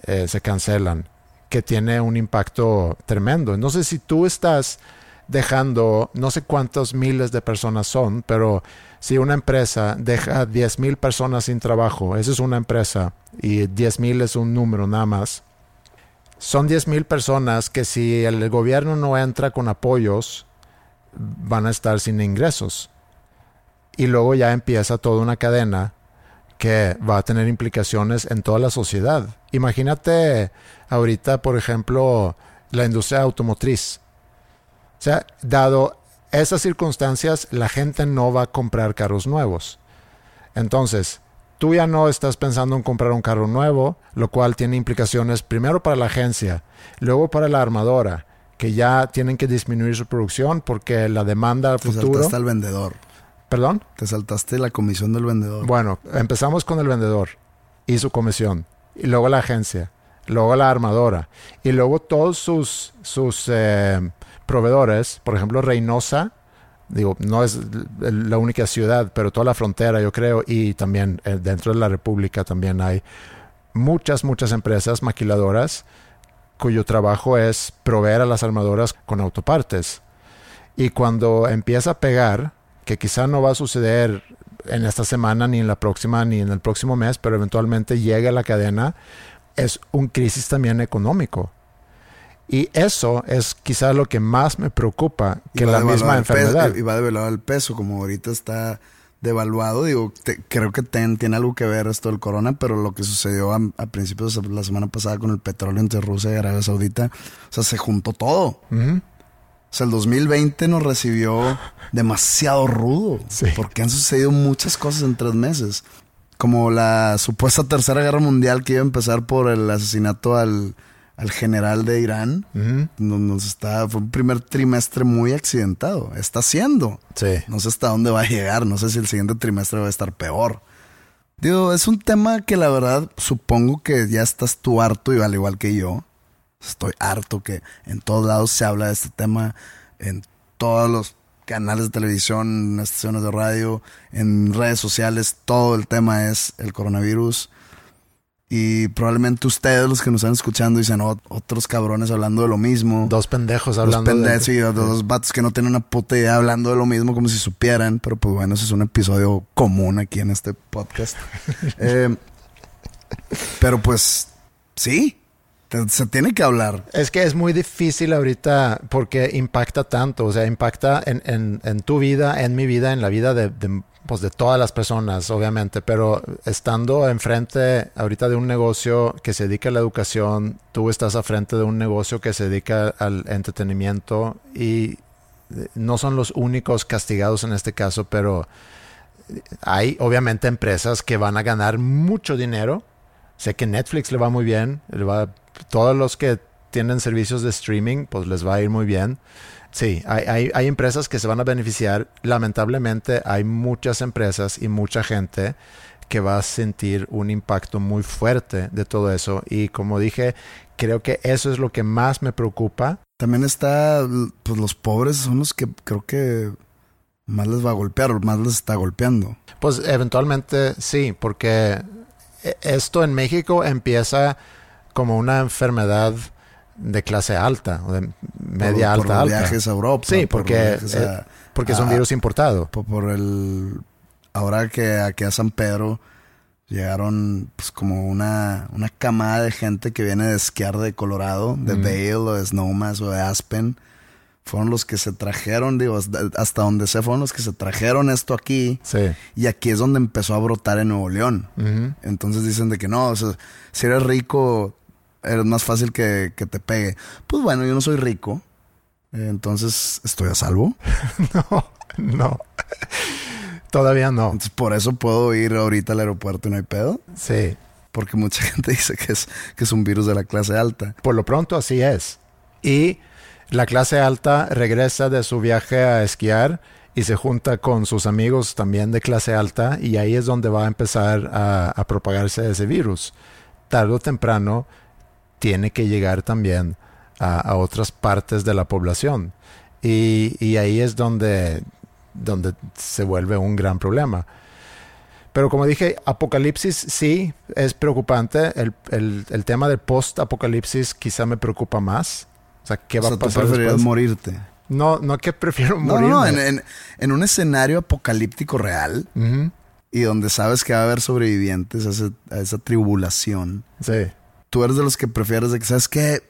eh, se cancelan, que tiene un impacto tremendo. No sé si tú estás dejando, no sé cuántos miles de personas son, pero si una empresa deja 10 mil personas sin trabajo, esa es una empresa y 10 mil es un número nada más, son 10 mil personas que si el gobierno no entra con apoyos, van a estar sin ingresos. Y luego ya empieza toda una cadena que va a tener implicaciones en toda la sociedad. Imagínate ahorita, por ejemplo, la industria automotriz. O sea, dado esas circunstancias, la gente no va a comprar carros nuevos. Entonces, tú ya no estás pensando en comprar un carro nuevo, lo cual tiene implicaciones primero para la agencia, luego para la armadora, que ya tienen que disminuir su producción porque la demanda al futuro... saltaste al vendedor. ¿Perdón? Te saltaste la comisión del vendedor. Bueno, empezamos con el vendedor y su comisión, y luego la agencia, luego la armadora, y luego todos sus, sus eh, proveedores, por ejemplo, Reynosa, digo, no es la única ciudad, pero toda la frontera, yo creo, y también eh, dentro de la República también hay muchas, muchas empresas maquiladoras cuyo trabajo es proveer a las armadoras con autopartes. Y cuando empieza a pegar, que quizá no va a suceder en esta semana, ni en la próxima, ni en el próximo mes, pero eventualmente llega a la cadena, es un crisis también económico. Y eso es quizá lo que más me preocupa que la misma peso- enfermedad. y va a devaluar el peso, como ahorita está devaluado. Digo, te- creo que ten- tiene algo que ver esto del corona, pero lo que sucedió a, a principios de la semana pasada con el petróleo entre Rusia y Arabia Saudita, o sea, se juntó todo. Ujú. O sea, el 2020 nos recibió demasiado rudo. Sí. Porque han sucedido muchas cosas en tres meses. Como la supuesta tercera guerra mundial que iba a empezar por el asesinato al, al general de Irán. No- Nos está, fue un primer trimestre muy accidentado. Está siendo. Sí. No sé hasta dónde va a llegar. No sé si el siguiente trimestre va a estar peor. Digo, es un tema que la verdad supongo que ya estás tú harto y al igual que yo. Estoy harto que en todos lados se habla de este tema. En todos los canales de televisión, en estaciones de radio, en redes sociales. Todo el tema es el coronavirus. Y probablemente ustedes, los que nos están escuchando, dicen "Oh, otros cabrones hablando de lo mismo. Dos pendejos Dos hablando pendejos, de... sí, dos, dos vatos que no tienen una puta idea hablando de lo mismo como si supieran. Pero pues bueno, ese es un episodio común aquí en este podcast. Eh, pero pues sí, se tiene que hablar. Es que es muy difícil ahorita porque impacta tanto, o sea, impacta en, tu vida, en mi vida, en la vida de, de, pues, de todas las personas, obviamente, pero estando enfrente ahorita de un negocio que se dedica a la educación, tú estás a frente de un negocio que se dedica al entretenimiento y eh, no son los únicos castigados en este caso, pero hay obviamente empresas que van a ganar mucho dinero. Sé que Netflix le va muy bien, le va, todos los que tienen servicios de streaming, pues les va a ir muy bien. Sí, hay, hay, hay empresas que se van a beneficiar. Lamentablemente hay muchas empresas y mucha gente que va a sentir un impacto muy fuerte de todo eso. Y como dije, creo que eso es lo que más me preocupa. También está, pues los pobres son los que creo que más les va a golpear, o más les está golpeando. Pues eventualmente sí, porque esto en México empieza como una enfermedad de clase alta, o de media por, por alta los alta. viajes a Europa. Sí, por porque, a- eh, porque es un virus importado. por, por el ahora que aquí a San Pedro llegaron pues como una, una camada de gente que viene de esquiar de Colorado, de Mm. Vail o de Snowmass o de Aspen. Fueron los que se trajeron, digo, hasta, hasta donde sé, fueron los que se trajeron esto aquí. Sí. Y aquí es donde empezó a brotar en Nuevo León. Entonces dicen de que no, o sea, si eres rico, es más fácil que, que te pegue. Pues bueno, yo no soy rico. Entonces estoy a salvo. No, no. Todavía no. Entonces por eso puedo ir ahorita al aeropuerto y no hay pedo. Sí. Porque mucha gente dice que es, que es un virus de la clase alta. Por lo pronto así es. Y la clase alta regresa de su viaje a esquiar y se junta con sus amigos también de clase alta y ahí es donde va a empezar a, propagarse ese virus. Tarde o temprano tiene que llegar también a, otras partes de la población. Y, y ahí es donde, donde se vuelve un gran problema. Pero como dije, apocalipsis sí es preocupante. El, el- el tema del post-apocalipsis quizá me preocupa más. O sea, ¿qué o va sea, a tú pasar preferirías después? morirte. No, no que prefiero No, morir. no, en, en- en un escenario apocalíptico real y donde sabes que va a haber sobrevivientes a, ese- a esa tribulación. Sí. Tú eres de los que prefieres de que, ¿sabes qué?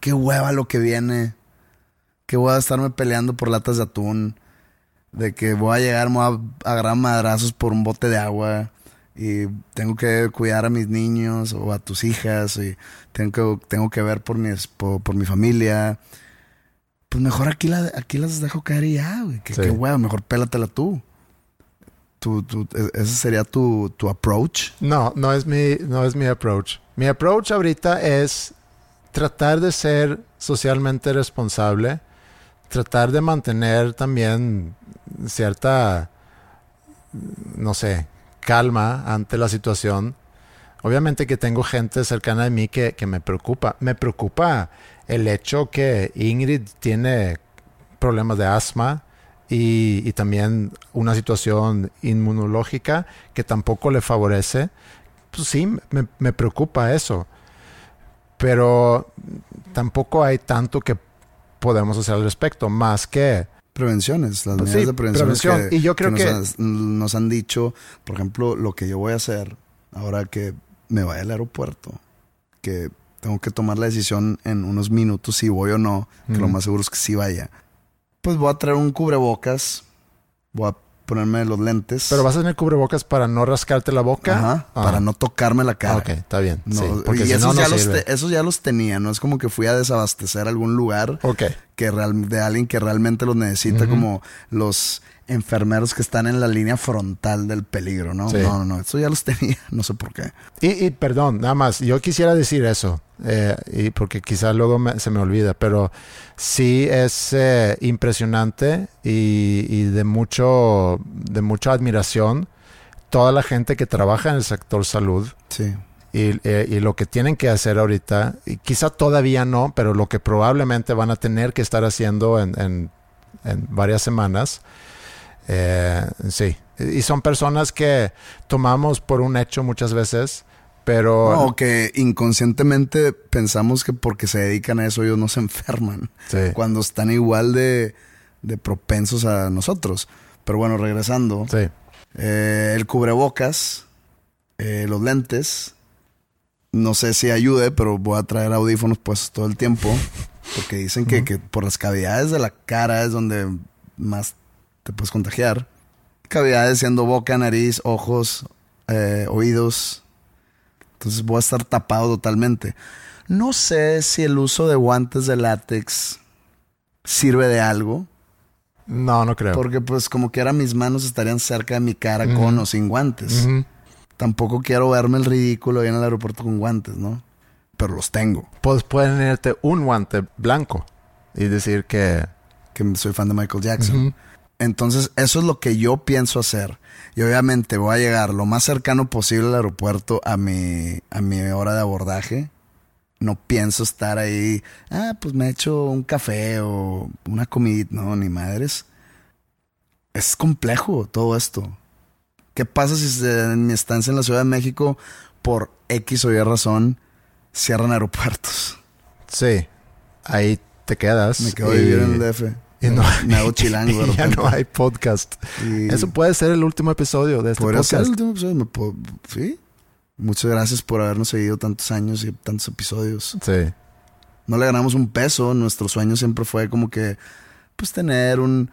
Qué hueva lo que viene. Qué hueva estarme peleando por latas de atún. De que voy a llegar, me voy a agarrar madrazos por un bote de agua. Y tengo que cuidar a mis niños o a tus hijas. Y tengo que, tengo que ver por, mis, por, por mi familia. Pues mejor aquí, la, aquí las dejo caer y ya, güey. Que Sí. qué hueva, mejor pélatela tú. Tu- tu- e- ese sería tu, tu approach. No, no es mi, no es mi approach. Mi approach ahorita es tratar de ser socialmente responsable, tratar de mantener también cierta, no sé, calma ante la situación. Obviamente que tengo gente cercana de mí que, que me preocupa. Me preocupa el hecho que Ingrid tiene problemas de asma y, y también una situación inmunológica que tampoco le favorece. Pues sí, me, me preocupa eso. Pero tampoco hay tanto que podemos hacer al respecto, más que Prevenciones, las Pues medidas sí, de prevención. prevención. Y yo creo nos, que- han, nos han dicho, por ejemplo, lo que yo voy a hacer ahora que me vaya al aeropuerto, que tengo que tomar la decisión en unos minutos si voy o no, que lo más seguro es que sí vaya. Pues voy a traer un cubrebocas, voy a ponerme los lentes. Pero vas a tener cubrebocas para no rascarte la boca. Ajá, Ah. para no tocarme la cara. Ah, ok, está bien. No, sí, porque y si esos, no ya los te- esos ya los tenía, no es como que fui a desabastecer algún lugar Ok, que real, de alguien que realmente los necesita, como los enfermeros que están en la línea frontal del peligro, ¿no? Sí. No, no, no, eso ya los tenía, no sé por qué. Y, y perdón, nada más, yo quisiera decir eso, eh, y porque quizás luego me- se me olvida, pero sí es eh, impresionante y, y de mucho, de mucha admiración toda la gente que trabaja en el sector salud Sí. y, eh, y lo que tienen que hacer ahorita, y quizá todavía no, pero lo que probablemente van a tener que estar haciendo en, en- en varias semanas. Eh, sí, y son personas que tomamos por un hecho muchas veces, pero No, que inconscientemente pensamos que porque se dedican a eso ellos no se enferman. Sí. Cuando están igual de, de propensos a nosotros. Pero bueno, regresando. sí, Eh, el cubrebocas, eh, los lentes. No sé si ayude, pero voy a traer audífonos puestos todo el tiempo. Porque dicen que, que por las cavidades de la cara es donde más te puedes contagiar. Cavidades siendo boca, nariz, ojos, eh, oídos. Entonces voy a estar tapado totalmente. No sé si el uso de guantes de látex sirve de algo. no, no creo. Porque pues como quiera mis manos estarían cerca de mi cara con o sin guantes. Tampoco quiero verme el ridículo ahí en el aeropuerto con guantes, ¿no? Pero los tengo. Pues pueden ponerte un guante blanco y decir que Que soy fan de Michael Jackson. Entonces eso es lo que yo pienso hacer. Y obviamente voy a llegar lo más cercano posible al aeropuerto a mi, a mi hora de abordaje. No pienso estar ahí, ah, pues me echo un café o una comida. No, ni madres. Es complejo todo esto. ¿Qué pasa si se- en mi estancia en la Ciudad de México, por X o Y razón, cierran aeropuertos? sí, ahí te quedas. Me quedo a y- vivir en el DF. Y no, chilango. y ya no hay podcast. Y- Eso puede ser el último episodio de este Podría ser el podcast. último episodio. puedo- sí. Muchas gracias por habernos seguido tantos años y tantos episodios. Sí. No le ganamos un peso. Nuestro sueño siempre fue como que, pues, tener un,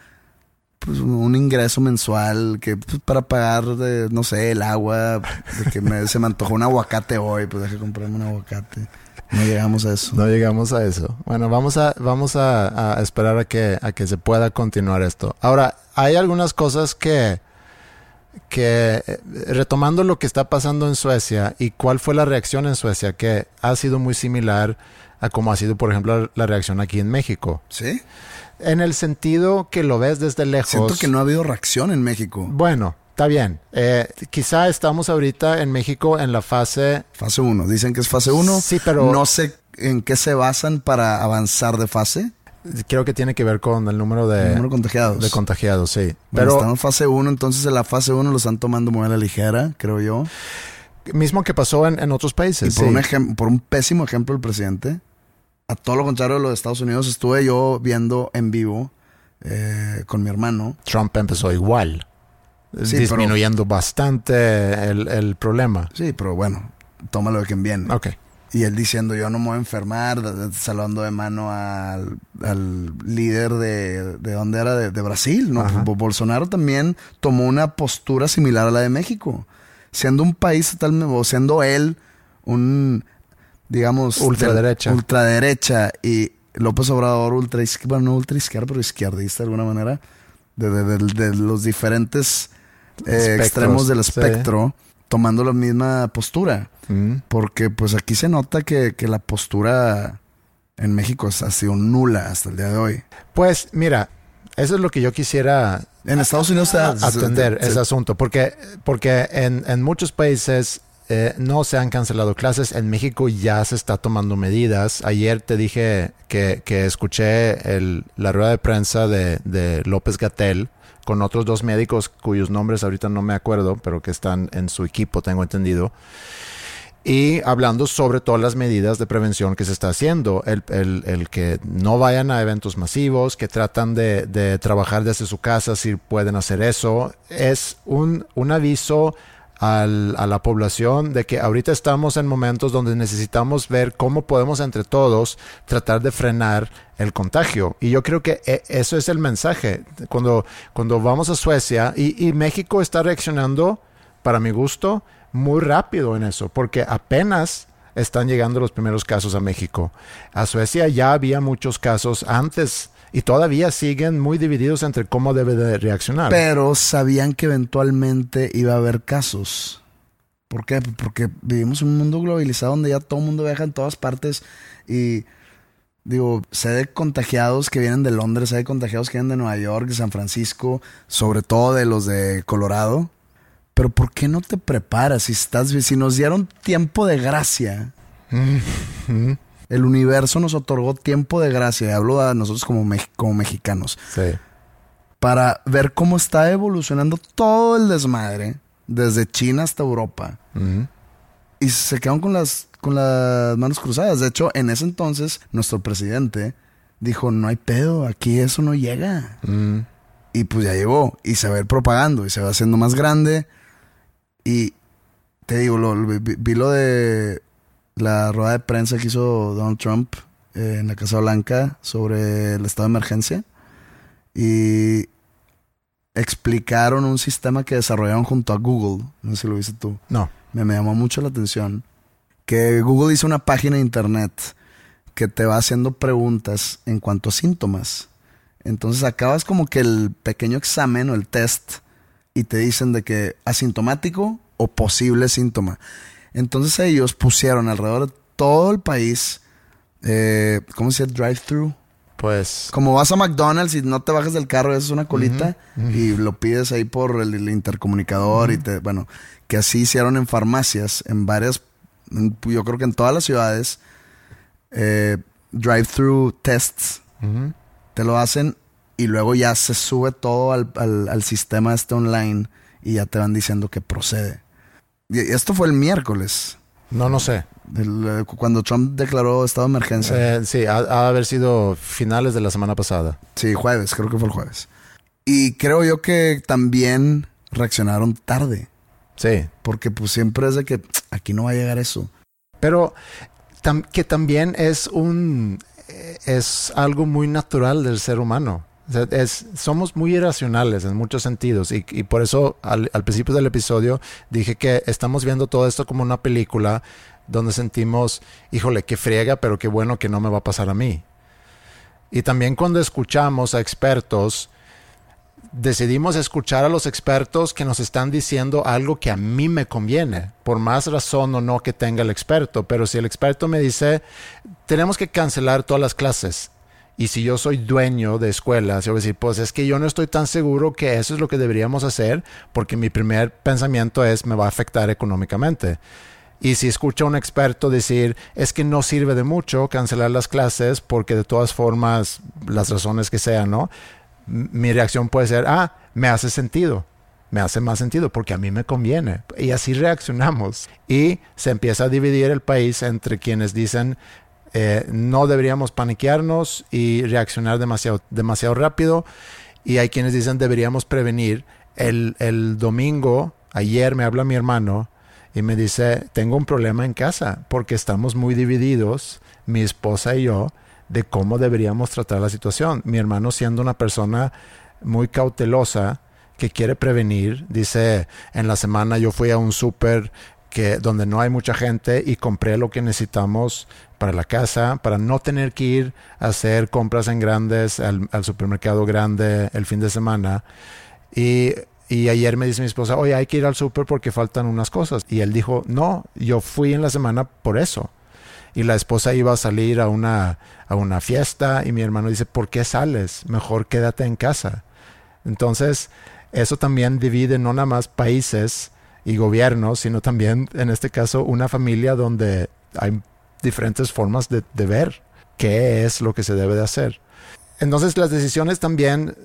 pues, un ingreso mensual que, pues, para pagar, de, no sé, el agua. De que me- se me antojó un aguacate hoy, pues, deje comprarme un aguacate. No llegamos a eso. No llegamos a eso. Bueno, vamos a, vamos a, a esperar a que, a que se pueda continuar esto. Ahora, hay algunas cosas que, que, eh, retomando lo que está pasando en Suecia y cuál fue la reacción en Suecia, que ha sido muy similar a como ha sido, por ejemplo, la reacción aquí en México. ¿Sí? En el sentido que lo ves desde lejos. Siento que no ha habido reacción en México. Bueno, está bien. Eh, quizá estamos ahorita en México en la fase Fase 1. Dicen que es fase 1. Sí, pero- No sé en qué se basan para avanzar de fase. creo que tiene que ver con el número de, El número de contagiados. de contagiados, sí. Bueno, Pero estamos en fase 1, entonces en la fase 1 lo están tomando muy a la ligera, creo yo. mismo que pasó en, en otros Y países. por, sí. un ejem- por un pésimo ejemplo del presidente, a todo lo contrario de lo de Estados Unidos, estuve yo viendo en vivo eh, con mi hermano. Trump empezó igual, Sí, disminuyendo bastante el, el problema. Sí, pero bueno, tómalo de quien viene. Ok. Y él diciendo, yo no me voy a enfermar, de- de- saludando de mano al, al líder de, de dónde era, de, de Brasil, ¿no? Ajá. Bolsonaro también tomó una postura similar a la de México. Siendo un país totalmente, o siendo él un, digamos... Ultraderecha. del- ultraderecha y López Obrador ultra izquierda, bueno, no ultra izquierda, pero izquierdista de alguna manera, de, de- de- de los diferentes eh, extremos del sí. espectro, tomando la misma postura. Mm. Porque pues aquí se nota que, que la postura en México ha sido nula hasta el día de hoy. Pues mira, eso es lo que yo quisiera En Estados Unidos atender se- ese asunto, porque, porque en, en muchos países eh, no se han cancelado clases, en México ya se está tomando medidas. Ayer te dije que, escuché la rueda de prensa de, López Gatel con otros dos médicos cuyos nombres ahorita no me acuerdo, pero que están en su equipo, tengo entendido. Y hablando sobre todas las medidas de prevención que se está haciendo, el, que no vayan a eventos masivos, que tratan de, trabajar desde su casa si pueden hacer eso, es un aviso al- a la población de que ahorita estamos en momentos donde necesitamos ver cómo podemos entre todos tratar de frenar el contagio. Y yo creo que eh, eso es el mensaje. Cuando, cuando vamos a Suecia y, y México está reaccionando, para mi gusto, muy rápido en eso, porque apenas están llegando los primeros casos a México. A Suecia ya había muchos casos antes Y todavía siguen muy divididos entre cómo debe de reaccionar. Pero sabían que eventualmente iba a haber casos. ¿Por qué? Porque vivimos en un mundo globalizado donde ya todo el mundo viaja en todas partes y digo, sé de contagiados que vienen de Londres, sé de contagiados que vienen de Nueva York, de San Francisco, sobre todo de los de Colorado. Pero ¿por qué no te preparas si estás si nos dieron tiempo de gracia? El universo nos otorgó tiempo de gracia, y hablo a nosotros como, como mexicanos, Sí. para ver cómo está evolucionando todo el desmadre, desde China hasta Europa. Y se quedaron con las, con las manos cruzadas. De hecho, en ese entonces, nuestro presidente dijo, no hay pedo, aquí eso no llega. Y pues ya llegó, y se va a ir propagando, y se va haciendo más grande. Y te digo, lo, vi, vi lo de la rueda de prensa que hizo Donald Trump eh, en la Casa Blanca sobre el estado de emergencia. Y explicaron un sistema que desarrollaron junto a Google. No sé si lo viste tú. No. Me, me llamó mucho la atención. Que Google hizo una página de internet que te va haciendo preguntas en cuanto a síntomas. Entonces acabas como que el pequeño examen o el test y te dicen de que asintomático o posible síntoma. Entonces ellos pusieron alrededor de todo el país, eh, ¿cómo se dice? Drive-thru. Pues. Como vas a McDonald's y no te bajas del carro, es una colita y lo pides ahí por el, el intercomunicador y te, bueno, que así hicieron en farmacias, en varias, en- yo creo que en todas las ciudades, eh, drive-thru tests, te lo hacen y luego ya se sube todo al, al- al sistema este online y ya te van diciendo que procede. Y esto fue el miércoles, No, no sé. el, eh, cuando Trump declaró estado de emergencia. Eh, sí, ha, ha haber sido finales de la semana pasada. Sí, jueves, creo que fue el jueves. Y creo yo que también reaccionaron tarde. Sí. Porque pues siempre es de que "Tsk, aquí no va a llegar eso. Pero tam- que también es un eh, es algo muy natural del ser humano. Es, somos muy irracionales en muchos sentidos y, y por eso al, al principio del episodio dije que estamos viendo todo esto como una película donde sentimos, híjole, qué friega, pero qué bueno que no me va a pasar a mí. Y también cuando escuchamos a expertos, decidimos escuchar a los expertos que nos están diciendo algo que a mí me conviene, por más razón o no que tenga el experto. Pero si el experto me dice, tenemos que cancelar todas las clases, y si yo soy dueño de escuelas, yo voy a decir, pues es que yo no estoy tan seguro que eso es lo que deberíamos hacer, porque mi primer pensamiento es, me va a afectar económicamente. Y si escucho a un experto decir, es que no sirve de mucho cancelar las clases porque de todas formas, las razones que sean, ¿no? Mi reacción puede ser, ah, me hace sentido, me hace más sentido porque a mí me conviene. Y así reaccionamos. Y se empieza a dividir el país entre quienes dicen, eh, no deberíamos paniquearnos y reaccionar demasiado, demasiado rápido. Y hay quienes dicen deberíamos prevenir. El, el domingo, ayer me habla mi hermano y me dice, tengo un problema en casa porque estamos muy divididos, mi esposa y yo, de cómo deberíamos tratar la situación. Mi hermano siendo una persona muy cautelosa que quiere prevenir, dice, en la semana yo fui a un súper donde no hay mucha gente y compré lo que necesitamos para la casa, para no tener que ir a hacer compras en grandes al, al supermercado grande el fin de semana. Y, y ayer me dice mi esposa, oye, hay que ir al súper porque faltan unas cosas. Y él dijo, no, yo fui en la semana por eso. Y la esposa iba a salir a una, a una fiesta y mi hermano dice, ¿por qué sales? Mejor quédate en casa. Entonces, eso también divide no nada más países y gobiernos, sino también, en este caso, una familia donde hay diferentes formas de, ver qué es lo que se debe de hacer. Entonces, las decisiones también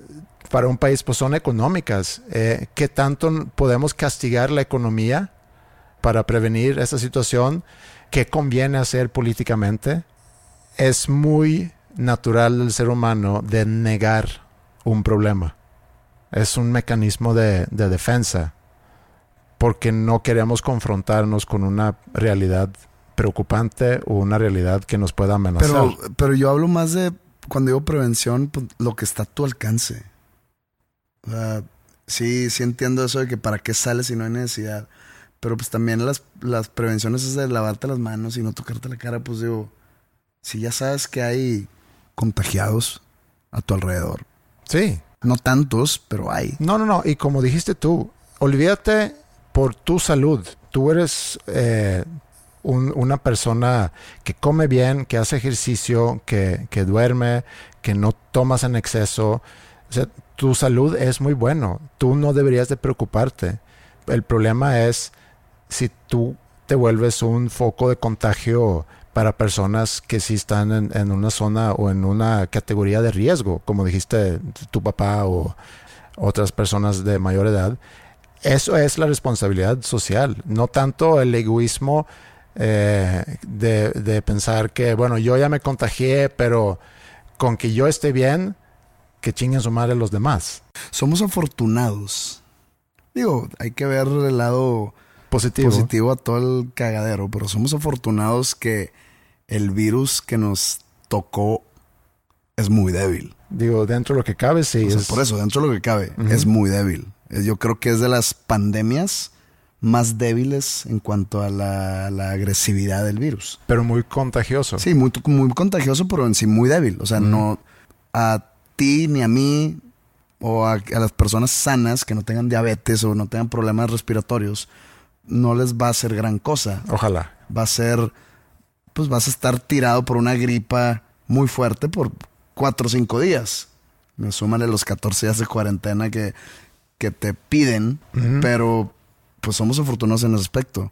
para un país pues, son económicas. Eh, ¿Qué tanto podemos castigar la economía para prevenir esta situación? ¿Qué conviene hacer políticamente? Es muy natural del ser humano de negar un problema. Es un mecanismo de defensa porque no queremos confrontarnos con una realidad preocupante o una realidad que nos pueda amenazar. Pero, pero yo hablo más de, cuando digo prevención, pues, lo que está a tu alcance. Sea, sí, sí entiendo eso de que para qué sales si no hay necesidad. Pero pues también las, las prevenciones es de lavarte las manos y no tocarte la cara. Pues digo, si ya sabes que hay contagiados, a tu alrededor. Sí. No tantos, pero hay. No, no, no. Y como dijiste tú, olvídate por tu salud. Tú eres eh, un- una persona que come bien, que hace ejercicio, que, que duerme, que no tomas en exceso. Tu salud es muy bueno. Tú no deberías de preocuparte. El problema es si tú te vuelves un foco de contagio para personas que sí están en una zona o en una categoría de riesgo, como dijiste tu papá o otras personas de mayor edad. Eso es la responsabilidad social, no tanto el egoísmo eh, de, de pensar que, bueno, yo ya me contagié, pero con que yo esté bien, que chinguen su madre los demás. Somos afortunados. Digo, hay que ver el lado Positivo. positivo a todo el cagadero, pero somos afortunados que el virus que nos tocó es muy débil. Digo, dentro de lo que cabe, sí. O sea, es- por eso, dentro de lo que cabe, es muy débil. Eh, Yo creo que es de las pandemias más débiles en cuanto a la, la agresividad del virus. Pero muy contagioso. Sí, muy, muy contagioso, pero en sí muy débil. O sea, no a ti ni a mí o a, a las personas sanas que no tengan diabetes o no tengan problemas respiratorios, no les va a hacer gran cosa. Ojalá. Va a ser, pues vas a estar tirado por una gripa muy fuerte por cuatro o cinco días. Me súmale los 14 días de cuarentena que, que te piden, pero pues somos afortunados en ese aspecto.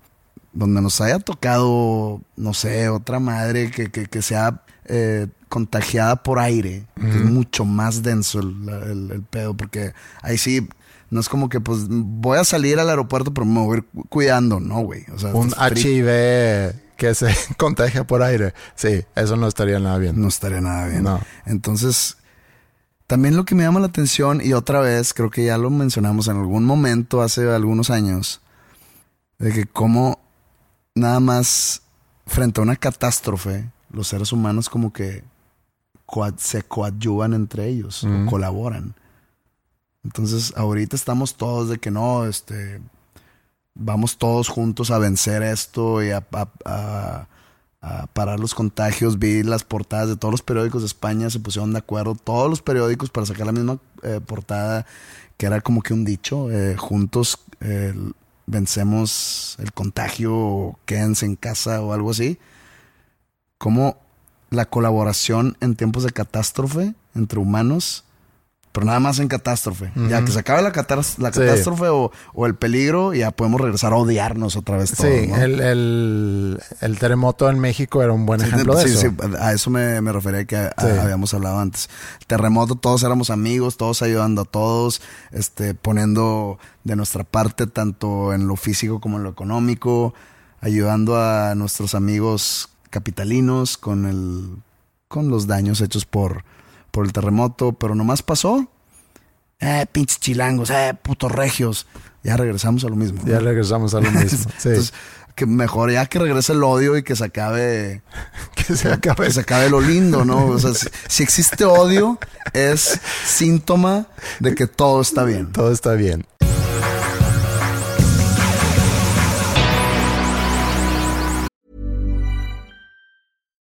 Donde nos haya tocado, no sé, otra madre que, que, que sea eh, contagiada por aire, que es mucho más denso el, el- el pedo, porque ahí sí, no es como que pues voy a salir al aeropuerto, pero me voy a ir cu- cuidando, no, güey. O sea, Un HIV que se contagia por aire. Sí, eso no estaría nada bien. no estaría nada bien. No. Entonces, también lo que me llama la atención, y otra vez, creo que ya lo mencionamos en algún momento hace algunos años, de que como nada más frente a una catástrofe, los seres humanos como que se coadyuvan entre ellos o colaboran. Entonces, ahorita estamos todos de que no, este, vamos todos juntos a vencer esto y a, a- a- a parar los contagios. Vi las portadas de todos los periódicos de España, se pusieron de acuerdo, todos los periódicos para sacar la misma eh, portada, que era como que un dicho, eh, juntos eh, vencemos el contagio, o quédense en casa o algo así. Como la colaboración en tiempos de catástrofe entre humanos, pero nada más en catástrofe. Ya que se acabe la, la Sí. catástrofe o, o el peligro, ya podemos regresar a odiarnos otra vez. todos, Sí, ¿no? el, el- el terremoto en México era un buen Sí, ejemplo de sí, eso. sí, a eso me, me refería que a- Sí. habíamos hablado antes. Terremoto, todos éramos amigos, todos ayudando a todos, este, poniendo de nuestra parte tanto en lo físico como en lo económico, ayudando a nuestros amigos capitalinos con el, con los daños hechos por, por el terremoto, pero nomás pasó. Eh, pinches chilangos, eh, putos regios. Ya regresamos a lo mismo. Ya regresamos a lo mismo. Sí. Entonces, que mejor ya que regrese el odio y que se acabe que se acabe. que se acabe lo lindo, ¿no? O sea, si, si existe odio, es síntoma de que todo está bien. Todo está bien.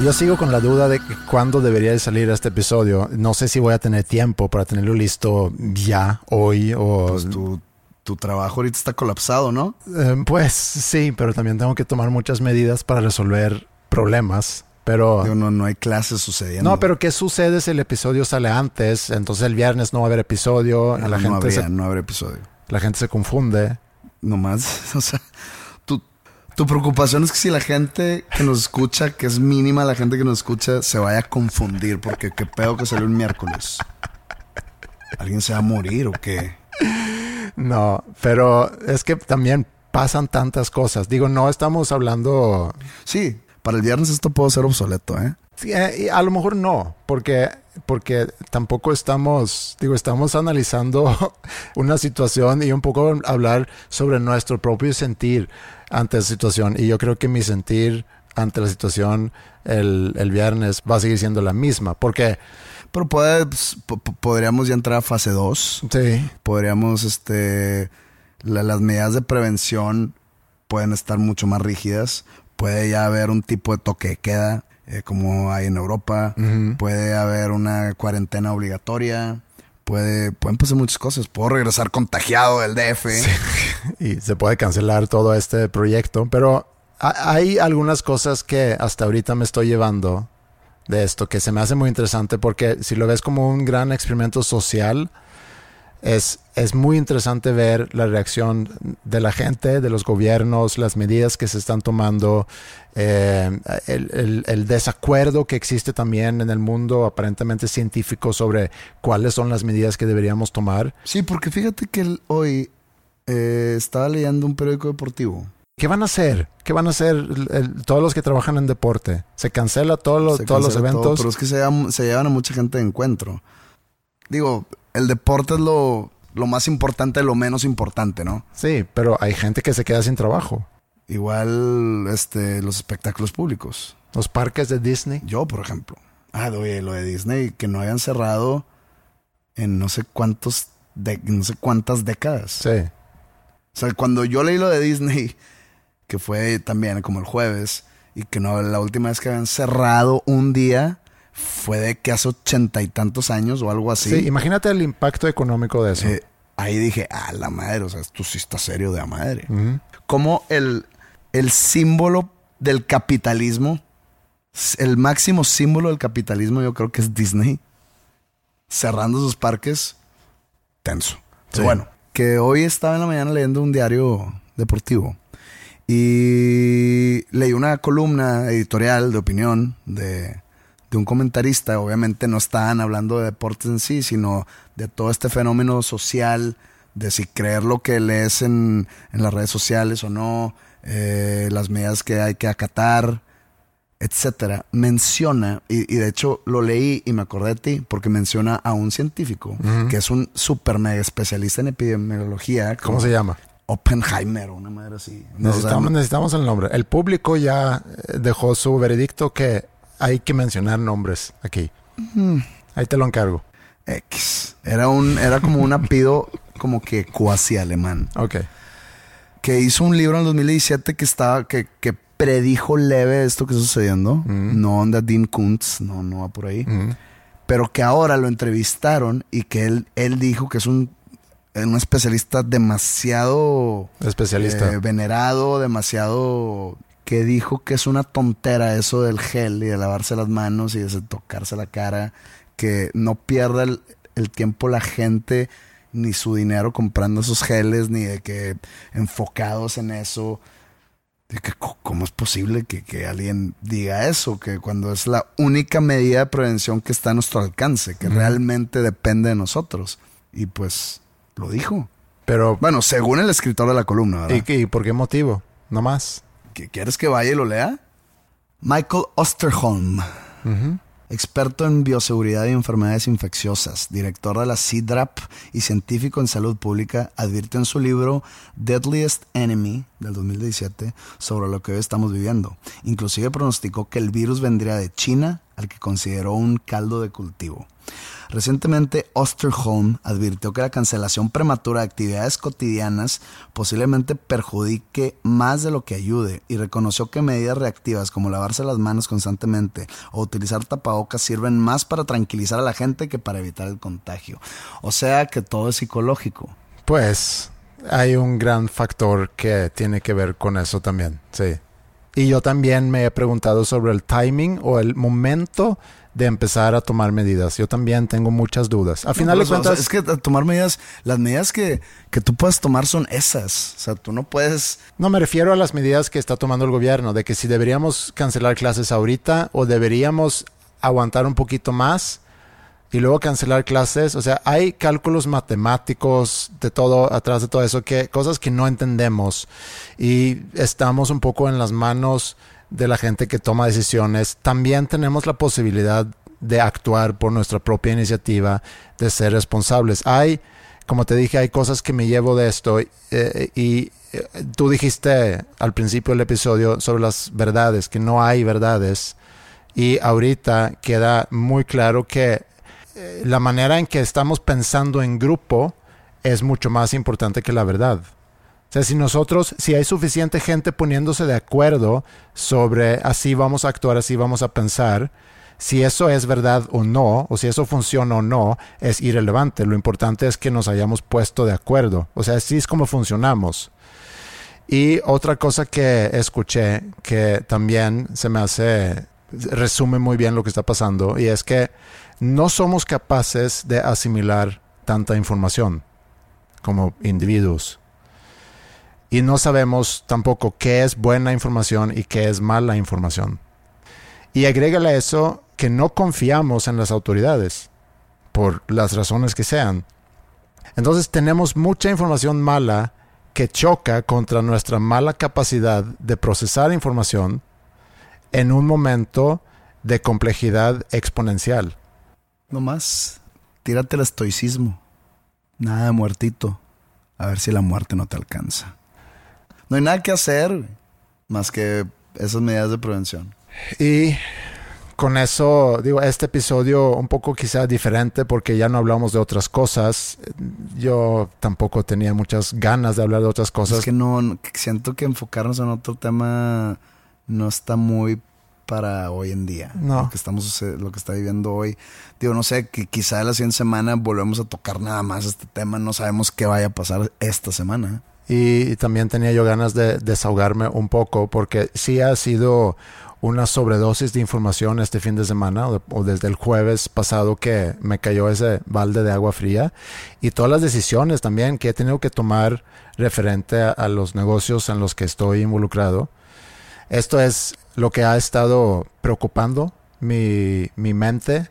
Yo sigo con la duda de que cuándo debería de salir este episodio. No sé si voy a tener tiempo para tenerlo listo ya, hoy o... Pues tu, tu trabajo ahorita está colapsado, ¿no? Eh, pues sí, pero también tengo que tomar muchas medidas para resolver problemas. Pero... Digo, no, no hay clases sucediendo. No, pero ¿qué sucede si el episodio sale antes? Entonces el viernes no va a haber episodio. No, la no gente habría, se, no habrá episodio. la gente se confunde. Nomás, o sea, tu, preocupación es que si la gente que nos escucha, que es mínima la gente que nos escucha, se vaya a confundir porque qué pedo que salió el miércoles. ¿Alguien se va a morir o qué? No, pero es que también pasan tantas cosas. Digo, no estamos hablando Sí, para el viernes esto puede ser obsoleto, ¿eh? Sí, eh, y a lo mejor no, porque, porque tampoco estamos, digo, estamos analizando una situación y un poco hablar sobre nuestro propio sentir ante la situación. Y yo creo que mi sentir ante la situación el, el viernes va a seguir siendo la misma, porque Pero puede, pues, po- po- podríamos ya entrar a fase 2. sí, Podríamos, este, la- las medidas de prevención pueden estar mucho más rígidas. Puede ya haber un tipo de toque de queda, eh, como hay en Europa. Puede haber una cuarentena obligatoria. Puede, pueden pasar muchas cosas. Puedo regresar contagiado del DF. y se puede cancelar todo este proyecto, pero ha- hay algunas cosas que hasta ahorita me estoy llevando de esto que se me hace muy interesante porque si lo ves como un gran experimento social, es, es muy interesante ver la reacción de la gente, de los gobiernos, las medidas que se están tomando, eh, el, el- el desacuerdo que existe también en el mundo aparentemente científico sobre cuáles son las medidas que deberíamos tomar. Sí, porque fíjate que el- hoy eh, estaba leyendo un periódico deportivo. ¿Qué van a hacer? ¿Qué van a hacer el- todos los que trabajan en deporte? ¿Se cancela todos los, Se todos los cancela todo, eventos? pero es que se llevan, se llevan a mucha gente de encuentro. Digo, el deporte es lo, lo más importante de lo menos importante, ¿no? Sí, pero hay gente que se queda sin trabajo. Igual este, los espectáculos públicos. Los parques de Disney. Yo, por ejemplo. Ah, oye, lo de Disney, que no hayan cerrado en no sé cuántos de, no sé cuántas décadas. Sí. O sea, cuando yo leí lo de Disney, que fue también como el jueves, y que no, la última vez que habían cerrado un día fue de que hace ochenta y tantos años o algo así. Sí, imagínate el impacto económico de eso. Eh, ahí dije, ah, la madre, o sea, esto sí está serio de la madre. Como el, el símbolo del capitalismo, el máximo símbolo del capitalismo, yo creo que es Disney, cerrando sus parques, tenso. Sí. Bueno, que hoy estaba en la mañana leyendo un diario deportivo y leí una columna editorial de opinión de, de un comentarista. Obviamente no estaban hablando de deportes en sí, sino de todo este fenómeno social, de si creer lo que lees en, en las redes sociales o no, eh, las medidas que hay que acatar, etcétera. Menciona, y, y de hecho lo leí y me acordé de ti, porque menciona a un científico que es un super mega especialista en epidemiología. ¿Cómo se llama? Oppenheimer o una madre así. No, o sea, Necesitamos, necesitamos el nombre. El público ya eh, dejó su veredicto que hay que mencionar nombres aquí. Ahí te lo encargo. X. Era un, era como un apellido como que cuasi alemán. Ok. Que hizo un libro en el 2017 que estaba, que, que predijo leve esto que está sucediendo. No onda Dean Kuntz, no, no va por ahí. Ujú. Pero que ahora lo entrevistaron y que él, él dijo que es un, un especialista demasiado Especialista. eh, venerado, demasiado que dijo que es una tontera eso del gel y de lavarse las manos y de tocarse la cara, que no pierda el, el tiempo la gente ni su dinero comprando esos geles, ni de que enfocados en eso. De que, ¿Cómo es posible que, que alguien diga eso? Que cuando es la única medida de prevención que está a nuestro alcance, que realmente depende de nosotros. Y pues lo dijo. Pero, Bueno, según el escritor de la columna, ¿verdad? ¿y, qué- y por qué motivo? No más. ¿Qué- ¿Quieres que vaya y lo lea? Michael Osterholm, experto en bioseguridad y enfermedades infecciosas, director de la CIDRAP y científico en salud pública, advirtió en su libro Deadliest Enemy del 2017 sobre lo que hoy estamos viviendo. Inclusive pronosticó que el virus vendría de China, al que consideró un caldo de cultivo. Recientemente, Osterholm advirtió que la cancelación prematura de actividades cotidianas posiblemente perjudique más de lo que ayude y reconoció que medidas reactivas como lavarse las manos constantemente o utilizar tapabocas sirven más para tranquilizar a la gente que para evitar el contagio. O sea que todo es psicológico. Pues hay un gran factor que tiene que ver con eso también, sí. Y yo también me he preguntado sobre el timing o el momento de empezar a tomar medidas. Yo también tengo muchas dudas. A final de Pues, o sea, cuentas, es que tomar medidas, las medidas que, que tú puedes tomar son esas. O sea, tú no puedes... no me refiero a las medidas que está tomando el gobierno, de que si deberíamos cancelar clases ahorita o deberíamos aguantar un poquito más y luego cancelar clases. O sea, hay cálculos matemáticos de todo, atrás de todo eso, que cosas que no entendemos y estamos un poco en las manos de la gente que toma decisiones. También tenemos la posibilidad de actuar por nuestra propia iniciativa, de ser responsables. Hay, como te dije, hay cosas que me llevo de esto eh, y eh, tú dijiste al principio del episodio sobre las verdades, que no hay verdades. Y ahorita queda muy claro que eh, la manera en que estamos pensando en grupo es mucho más importante que la verdad. Sea, si nosotros, si hay suficiente gente poniéndose de acuerdo sobre así vamos a actuar, así vamos a pensar, si eso es verdad o no, o si eso funciona o no, es irrelevante. Lo importante es que nos hayamos puesto de acuerdo. O sea, así es como funcionamos. Y otra cosa que escuché que también se me hace, resume muy bien lo que está pasando, y es que no somos capaces de asimilar tanta información como individuos. Y no sabemos tampoco qué es buena información y qué es mala información. Y agrégale a eso que no confiamos en las autoridades, por las razones que sean. Entonces tenemos mucha información mala que choca contra nuestra mala capacidad de procesar información en un momento de complejidad exponencial. Nomás tírate el estoicismo. Nada de muertito. A ver si la muerte no te alcanza. No hay nada que hacer más que esas medidas de prevención. Y con eso, digo, este episodio un poco quizá diferente porque ya no hablamos de otras cosas. Yo tampoco tenía muchas ganas de hablar de otras cosas. Es que no, siento que enfocarnos en otro tema no está muy para hoy en día. No. Lo que estamos lo que está viviendo hoy. Digo, no sé, que quizá la siguiente semana volvemos a tocar nada más este tema. No sabemos qué vaya a pasar esta semana. Y también tenía yo ganas de desahogarme un poco porque sí ha sido una sobredosis de información este fin de semana o, desde el jueves pasado que me cayó ese balde de agua fría y todas las decisiones también que he tenido que tomar referente a, a los negocios en los que estoy involucrado. Esto es lo que ha estado preocupando mi, mi mente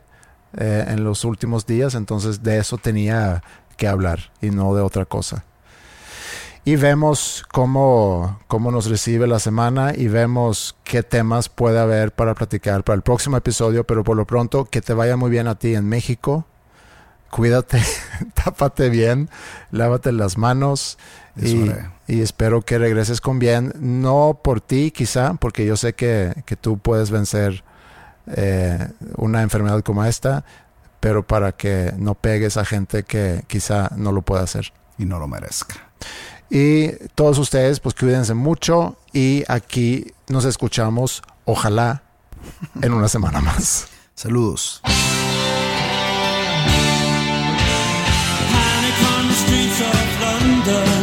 eh, en los últimos días, entonces de eso tenía que hablar y no de otra cosa y vemos cómo, cómo nos recibe la semana y vemos qué temas puede haber para platicar para el próximo episodio, pero por lo pronto que te vaya muy bien a ti en México. Cuídate, tápate bien, lávate las manos y, y espero que regreses con bien. No por ti quizá, porque yo sé que, que tú puedes vencer eh, una enfermedad como esta, pero para que no pegues a gente que quizá no lo pueda hacer. Y no lo merezca. Y todos ustedes, pues cuídense mucho y aquí nos escuchamos, ojalá, en una semana más. Saludos. Panic on the streets of London.